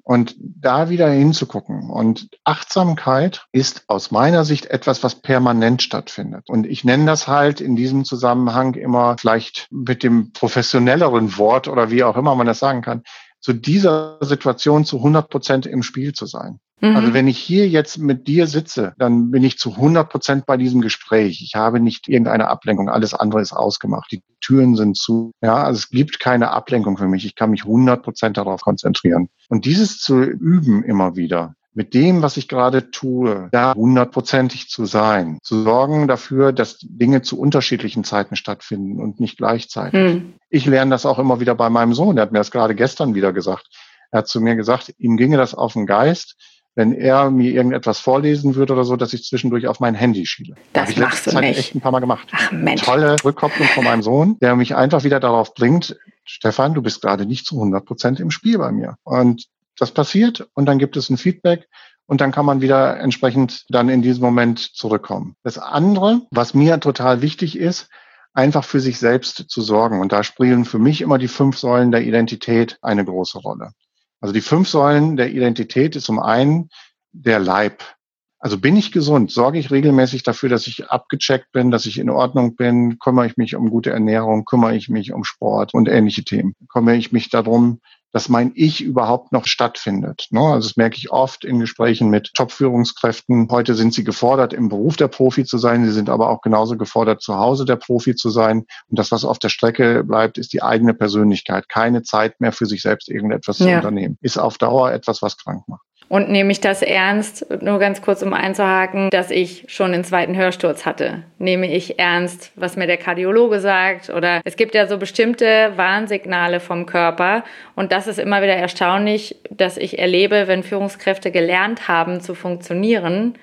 und da wieder hinzugucken. Und Achtsamkeit ist aus meiner Sicht etwas, was permanent stattfindet. Und ich nenne das halt in diesem Zusammenhang immer vielleicht mit dem professionelleren Wort oder wie auch immer man das sagen kann, zu dieser Situation zu 100 Prozent im Spiel zu sein. Mhm. Also wenn ich hier jetzt mit dir sitze, dann bin ich zu 100 Prozent bei diesem Gespräch. Ich habe nicht irgendeine Ablenkung. Alles andere ist ausgemacht. Die Türen sind zu. Ja, also es gibt keine Ablenkung für mich. Ich kann mich 100 Prozent darauf konzentrieren. Und dieses zu üben immer wieder, mit dem, was ich gerade tue, da hundertprozentig zu sein, zu sorgen dafür, dass Dinge zu unterschiedlichen Zeiten stattfinden und nicht gleichzeitig. Hm. Ich lerne das auch immer wieder bei meinem Sohn. Er hat mir das gerade gestern wieder gesagt. Er hat zu mir gesagt, ihm ginge das auf den Geist, wenn er mir irgendetwas vorlesen würde oder so, dass ich zwischendurch auf mein Handy schiele. Das ich machst du nicht. echt ein paar Mal gemacht. Ach, Mensch. Tolle Rückkopplung von meinem Sohn, der mich einfach wieder darauf bringt, Stefan, du bist gerade nicht zu 100 Prozent im Spiel bei mir. Und das passiert und dann gibt es ein Feedback und dann kann man wieder entsprechend dann in diesem Moment zurückkommen. Das andere, was mir total wichtig ist, einfach für sich selbst zu sorgen. Und da spielen für mich immer die fünf Säulen der Identität eine große Rolle. Also die fünf Säulen der Identität ist zum einen der Leib. Also bin ich gesund? Sorge ich regelmäßig dafür, dass ich abgecheckt bin, dass ich in Ordnung bin? Kümmere ich mich um gute Ernährung? Kümmere ich mich um Sport und ähnliche Themen? Kümmere ich mich darum, dass mein Ich überhaupt noch stattfindet. Ne? Also das merke ich oft in Gesprächen mit Top-Führungskräften. Heute sind sie gefordert, im Beruf der Profi zu sein. Sie sind aber auch genauso gefordert, zu Hause der Profi zu sein. Und das, was auf der Strecke bleibt, ist die eigene Persönlichkeit. Keine Zeit mehr für sich selbst irgendetwas ja. zu unternehmen. Ist auf Dauer etwas, was krank macht. Und nehme ich das ernst, nur ganz kurz um einzuhaken, dass ich schon den zweiten Hörsturz hatte? Nehme ich ernst, was mir der Kardiologe sagt? Oder es gibt ja so bestimmte Warnsignale vom Körper. Und das ist immer wieder erstaunlich, dass ich erlebe, wenn Führungskräfte gelernt haben zu funktionieren,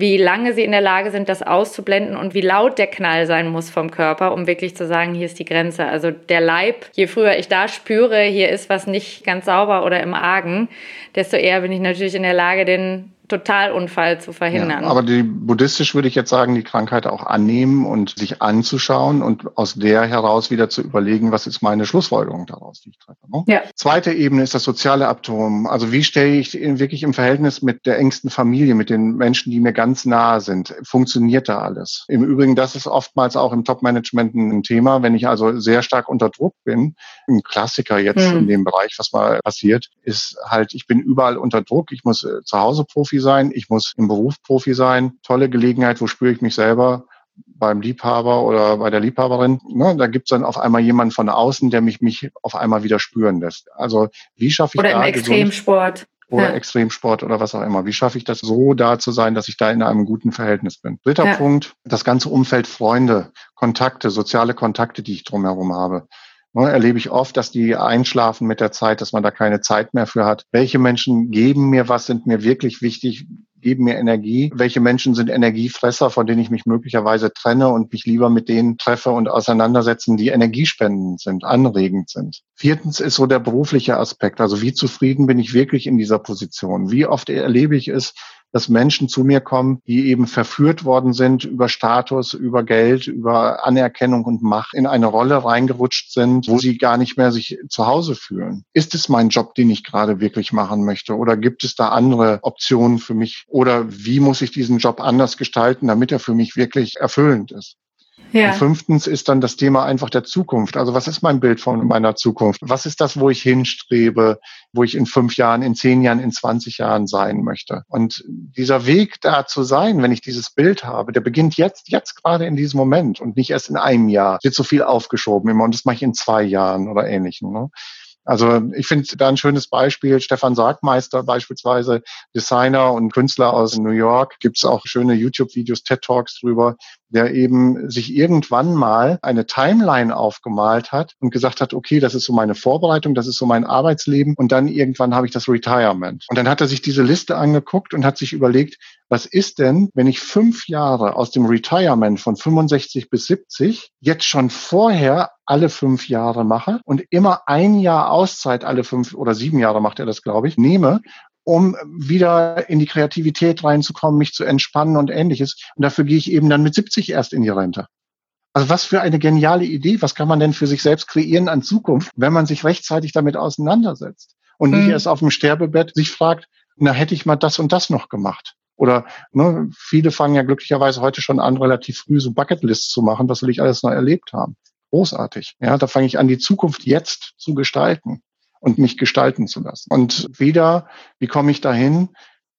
wie lange sie in der Lage sind, das auszublenden und wie laut der Knall sein muss vom Körper, um wirklich zu sagen, hier ist die Grenze. Also der Leib, je früher ich da spüre, hier ist was nicht ganz sauber oder im Argen, desto eher bin ich natürlich in der Lage, den Totalunfall zu verhindern. Ja, aber die, buddhistisch würde ich jetzt sagen, die Krankheit auch annehmen und sich anzuschauen und aus der heraus wieder zu überlegen, was ist meine Schlussfolgerung daraus, die ich treffe. Ne? Ja. Zweite Ebene ist das soziale Abturm. Also wie stelle ich wirklich im Verhältnis mit der engsten Familie, mit den Menschen, die mir ganz nahe sind, funktioniert da alles? Im Übrigen, das ist oftmals auch im Top-Management ein Thema. Wenn ich also sehr stark unter Druck bin, ein Klassiker jetzt mhm. in dem Bereich, was mal passiert, ist halt, ich bin überall unter Druck. Ich muss äh, zu Hause Profi sein, ich muss im Beruf Profi sein. Tolle Gelegenheit, wo spüre ich mich selber beim Liebhaber oder bei der Liebhaberin. Ne, da gibt es dann auf einmal jemanden von außen, der mich, mich auf einmal wieder spüren lässt. Also wie schaffe ich oder da im Extremsport. Oder ja. Extremsport oder was auch immer. Wie schaffe ich das so da zu sein, dass ich da in einem guten Verhältnis bin? Dritter ja. Punkt, das ganze Umfeld Freunde, Kontakte, soziale Kontakte, die ich drumherum habe. Ne, erlebe ich oft, dass die einschlafen mit der Zeit, dass man da keine Zeit mehr für hat. Welche Menschen geben mir was, sind mir wirklich wichtig, geben mir Energie? Welche Menschen sind Energiefresser, von denen ich mich möglicherweise trenne und mich lieber mit denen treffe und auseinandersetzen, die energiespendend sind, anregend sind? Viertens ist so der berufliche Aspekt. Also wie zufrieden bin ich wirklich in dieser Position? Wie oft erlebe ich es, dass Menschen zu mir kommen, die eben verführt worden sind über Status, über Geld, über Anerkennung und Macht, in eine Rolle reingerutscht sind, wo sie gar nicht mehr sich zu Hause fühlen. Ist es mein Job, den ich gerade wirklich machen möchte? Oder gibt es da andere Optionen für mich? Oder wie muss ich diesen Job anders gestalten, damit er für mich wirklich erfüllend ist? Ja. Und fünftens ist dann das Thema einfach der Zukunft. Also was ist mein Bild von meiner Zukunft? Was ist das, wo ich hinstrebe, wo ich in fünf Jahren, in zehn Jahren, in 20 Jahren sein möchte? Und dieser Weg da zu sein, wenn ich dieses Bild habe, der beginnt jetzt, jetzt gerade in diesem Moment und nicht erst in einem Jahr. Wird so viel aufgeschoben immer und das mache ich in zwei Jahren oder ähnlichem. Ne? Also ich finde da ein schönes Beispiel, Stefan Sargmeister beispielsweise, Designer und Künstler aus New York, gibt es auch schöne YouTube-Videos, TED-Talks drüber, der eben sich irgendwann mal eine Timeline aufgemalt hat und gesagt hat, okay, das ist so meine Vorbereitung, das ist so mein Arbeitsleben. Und dann irgendwann habe ich das Retirement. Und dann hat er sich diese Liste angeguckt und hat sich überlegt, was ist denn, wenn ich fünf Jahre aus dem Retirement von 65 bis 70 jetzt schon vorher alle fünf Jahre mache und immer ein Jahr Auszeit alle fünf oder sieben Jahre macht er das, glaube ich, nehme um wieder in die Kreativität reinzukommen, mich zu entspannen und ähnliches. Und dafür gehe ich eben dann mit 70 erst in die Rente. Also was für eine geniale Idee. Was kann man denn für sich selbst kreieren an Zukunft, wenn man sich rechtzeitig damit auseinandersetzt und nicht mhm. erst auf dem Sterbebett sich fragt, na, hätte ich mal das und das noch gemacht. Oder ne, viele fangen ja glücklicherweise heute schon an, relativ früh so Bucketlists zu machen, was will ich alles noch erlebt haben. Großartig. Ja, da fange ich an, die Zukunft jetzt zu gestalten und mich gestalten zu lassen. Und wieder, wie komme ich dahin?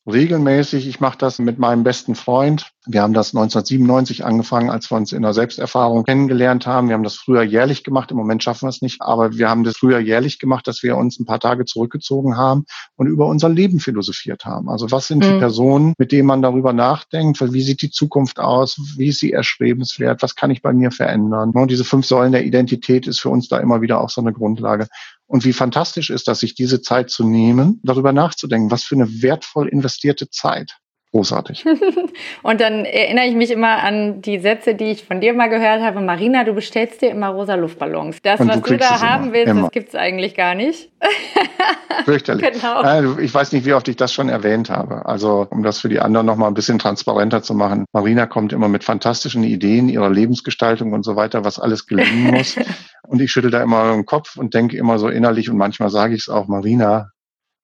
Regelmäßig, ich mache das mit meinem besten Freund, wir haben das 1997 angefangen, als wir uns in der Selbsterfahrung kennengelernt haben. Wir haben das früher jährlich gemacht. Im Moment schaffen wir es nicht. Aber wir haben das früher jährlich gemacht, dass wir uns ein paar Tage zurückgezogen haben und über unser Leben philosophiert haben. Also was sind mhm. die Personen, mit denen man darüber nachdenkt? Wie sieht die Zukunft aus? Wie ist sie erstrebenswert? Was kann ich bei mir verändern? Und diese fünf Säulen der Identität ist für uns da immer wieder auch so eine Grundlage. Und wie fantastisch ist, dass sich diese Zeit zu nehmen, darüber nachzudenken, was für eine wertvoll investierte Zeit. Großartig. (laughs) und dann erinnere ich mich immer an die Sätze, die ich von dir mal gehört habe. Marina, du bestellst dir immer rosa Luftballons. Das, und was du, du da haben immer, willst, immer. das gibt es eigentlich gar nicht. (laughs) Fürchterlich. Genau. Ich weiß nicht, wie oft ich das schon erwähnt habe. Also, um das für die anderen nochmal ein bisschen transparenter zu machen. Marina kommt immer mit fantastischen Ideen ihrer Lebensgestaltung und so weiter, was alles gelingen muss. (laughs) und ich schüttel da immer den Kopf und denke immer so innerlich und manchmal sage ich es auch, Marina,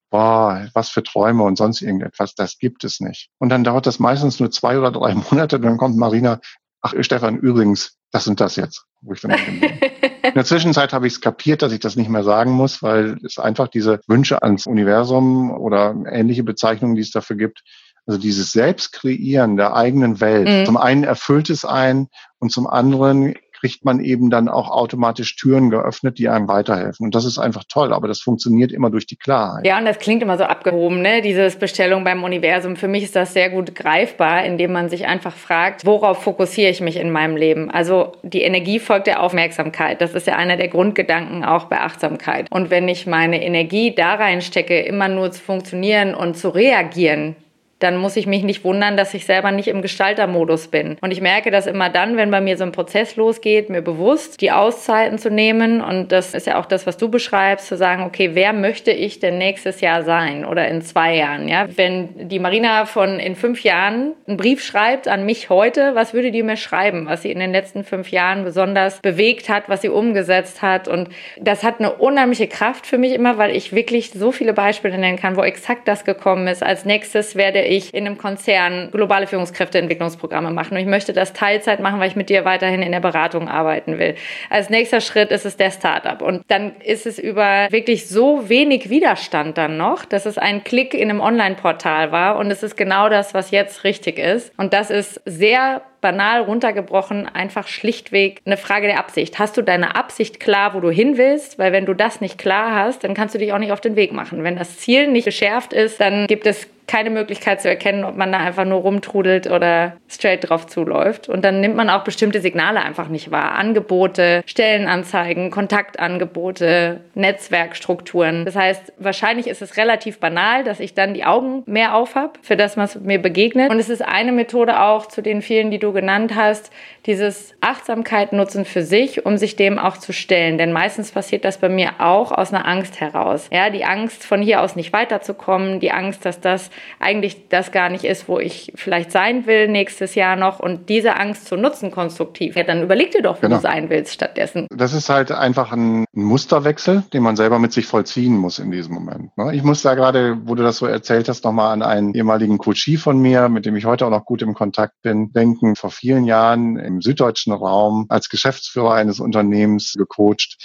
boah, was für Träume und sonst irgendetwas, das gibt es nicht. Und dann dauert das meistens nur zwei oder drei Monate, dann kommt Marina, ach Stefan, übrigens, das und das jetzt. Wo ich dann In der Zwischenzeit habe ich es kapiert, dass ich das nicht mehr sagen muss, weil es einfach diese Wünsche ans Universum oder ähnliche Bezeichnungen, die es dafür gibt, also dieses Selbstkreieren der eigenen Welt. Mhm. Zum einen erfüllt es ein und zum anderen kriegt man eben dann auch automatisch Türen geöffnet, die einem weiterhelfen. Und das ist einfach toll, aber das funktioniert immer durch die Klarheit. Ja, und das klingt immer so abgehoben, ne? Dieses Bestellung beim Universum. Für mich ist das sehr gut greifbar, indem man sich einfach fragt, worauf fokussiere ich mich in meinem Leben? Also die Energie folgt der Aufmerksamkeit. Das ist ja einer der Grundgedanken auch bei Achtsamkeit. Und wenn ich meine Energie da reinstecke, immer nur zu funktionieren und zu reagieren, dann muss ich mich nicht wundern, dass ich selber nicht im Gestaltermodus bin. Und ich merke das immer dann, wenn bei mir so ein Prozess losgeht, mir bewusst die Auszeiten zu nehmen. Und das ist ja auch das, was du beschreibst, zu sagen, okay, wer möchte ich denn nächstes Jahr sein oder in zwei Jahren? Ja, wenn die Marina von in fünf Jahren einen Brief schreibt an mich heute, was würde die mir schreiben, was sie in den letzten fünf Jahren besonders bewegt hat, was sie umgesetzt hat? Und das hat eine unheimliche Kraft für mich immer, weil ich wirklich so viele Beispiele nennen kann, wo exakt das gekommen ist. Als nächstes werde ich in einem Konzern globale Führungskräfteentwicklungsprogramme machen und ich möchte das Teilzeit machen, weil ich mit dir weiterhin in der Beratung arbeiten will. Als nächster Schritt ist es der Startup und dann ist es über wirklich so wenig Widerstand dann noch, dass es ein Klick in einem Online-Portal war und es ist genau das, was jetzt richtig ist und das ist sehr banal runtergebrochen einfach schlichtweg eine Frage der Absicht. Hast du deine Absicht klar, wo du hin willst? Weil wenn du das nicht klar hast, dann kannst du dich auch nicht auf den Weg machen. Wenn das Ziel nicht geschärft ist, dann gibt es keine Möglichkeit zu erkennen, ob man da einfach nur rumtrudelt oder straight drauf zuläuft. Und dann nimmt man auch bestimmte Signale einfach nicht wahr. Angebote, Stellenanzeigen, Kontaktangebote, Netzwerkstrukturen. Das heißt, wahrscheinlich ist es relativ banal, dass ich dann die Augen mehr auf habe für das, was mir begegnet. Und es ist eine Methode auch zu den vielen, die du genannt hast, dieses Achtsamkeit nutzen für sich, um sich dem auch zu stellen. Denn meistens passiert das bei mir auch aus einer Angst heraus. Ja, die Angst, von hier aus nicht weiterzukommen, die Angst, dass das eigentlich das gar nicht ist, wo ich vielleicht sein will nächstes Jahr noch und diese Angst zu nutzen konstruktiv. Ja, dann überleg dir doch, wo genau. du sein willst stattdessen. Das ist halt einfach ein Musterwechsel, den man selber mit sich vollziehen muss in diesem Moment. Ne? Ich muss da gerade, wo du das so erzählt hast, nochmal an einen ehemaligen Coachie von mir, mit dem ich heute auch noch gut im Kontakt bin, denken. Vor vielen Jahren im süddeutschen Raum als Geschäftsführer eines Unternehmens gecoacht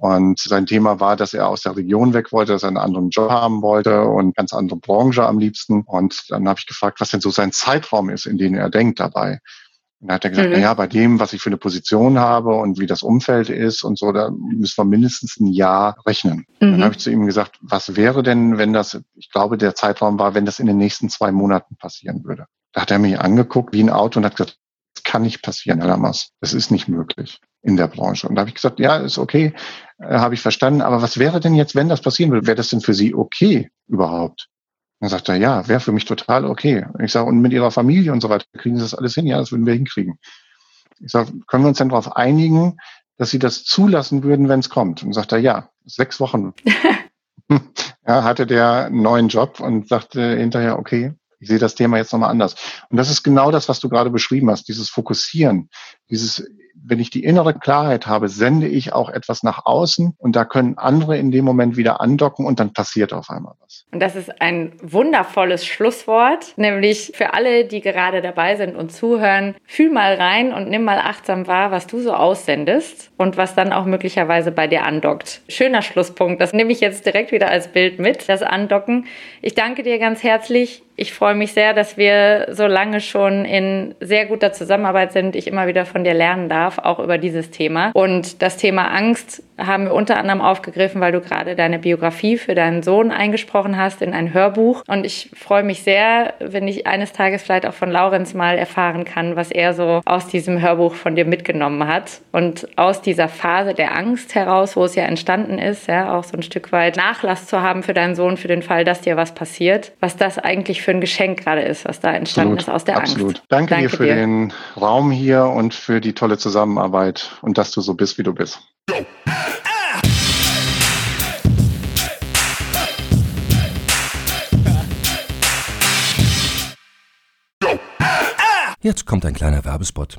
und sein Thema war, dass er aus der Region weg wollte, dass er einen anderen Job haben wollte und ganz andere Branche am liebsten. Und dann habe ich gefragt, was denn so sein Zeitraum ist, in den er denkt dabei. Und dann hat er gesagt, mhm. na ja, bei dem, was ich für eine Position habe und wie das Umfeld ist und so, da müssen wir mindestens ein Jahr rechnen. Mhm. Dann habe ich zu ihm gesagt, was wäre denn, wenn das, ich glaube, der Zeitraum war, wenn das in den nächsten zwei Monaten passieren würde. Da hat er mich angeguckt wie ein Auto und hat gesagt, das kann nicht passieren, Herr Lammers. Das ist nicht möglich in der Branche. Und da habe ich gesagt, ja, ist okay, äh, habe ich verstanden. Aber was wäre denn jetzt, wenn das passieren würde? Wäre das denn für Sie okay überhaupt? dann sagt er, ja, wäre für mich total okay. Und ich sage, und mit Ihrer Familie und so weiter, kriegen Sie das alles hin? Ja, das würden wir hinkriegen. Ich sage, können wir uns denn darauf einigen, dass Sie das zulassen würden, wenn es kommt? Und sagt er, ja, sechs Wochen. (laughs) ja, hatte der einen neuen Job und sagte hinterher, okay, ich sehe das Thema jetzt nochmal anders. Und das ist genau das, was du gerade beschrieben hast, dieses Fokussieren, dieses wenn ich die innere Klarheit habe, sende ich auch etwas nach außen und da können andere in dem Moment wieder andocken und dann passiert auf einmal was. Und das ist ein wundervolles Schlusswort, nämlich für alle, die gerade dabei sind und zuhören, fühl mal rein und nimm mal achtsam wahr, was du so aussendest und was dann auch möglicherweise bei dir andockt. Schöner Schlusspunkt, das nehme ich jetzt direkt wieder als Bild mit, das Andocken. Ich danke dir ganz herzlich. Ich freue mich sehr, dass wir so lange schon in sehr guter Zusammenarbeit sind, ich immer wieder von dir lernen darf darf, auch über dieses Thema. Und das Thema Angst haben wir unter anderem aufgegriffen, weil du gerade deine Biografie für deinen Sohn eingesprochen hast in ein Hörbuch. Und ich freue mich sehr, wenn ich eines Tages vielleicht auch von Laurenz mal erfahren kann, was er so aus diesem Hörbuch von dir mitgenommen hat. Und aus dieser Phase der Angst heraus, wo es ja entstanden ist, ja, auch so ein Stück weit Nachlass zu haben für deinen Sohn, für den Fall, dass dir was passiert, was das eigentlich für ein Geschenk gerade ist, was da entstanden absolut, ist aus der absolut. Angst. Danke, Danke dir für dir. den Raum hier und für die tolle Zusammenarbeit und dass du so bist, wie du bist. Jetzt kommt ein kleiner Werbespot.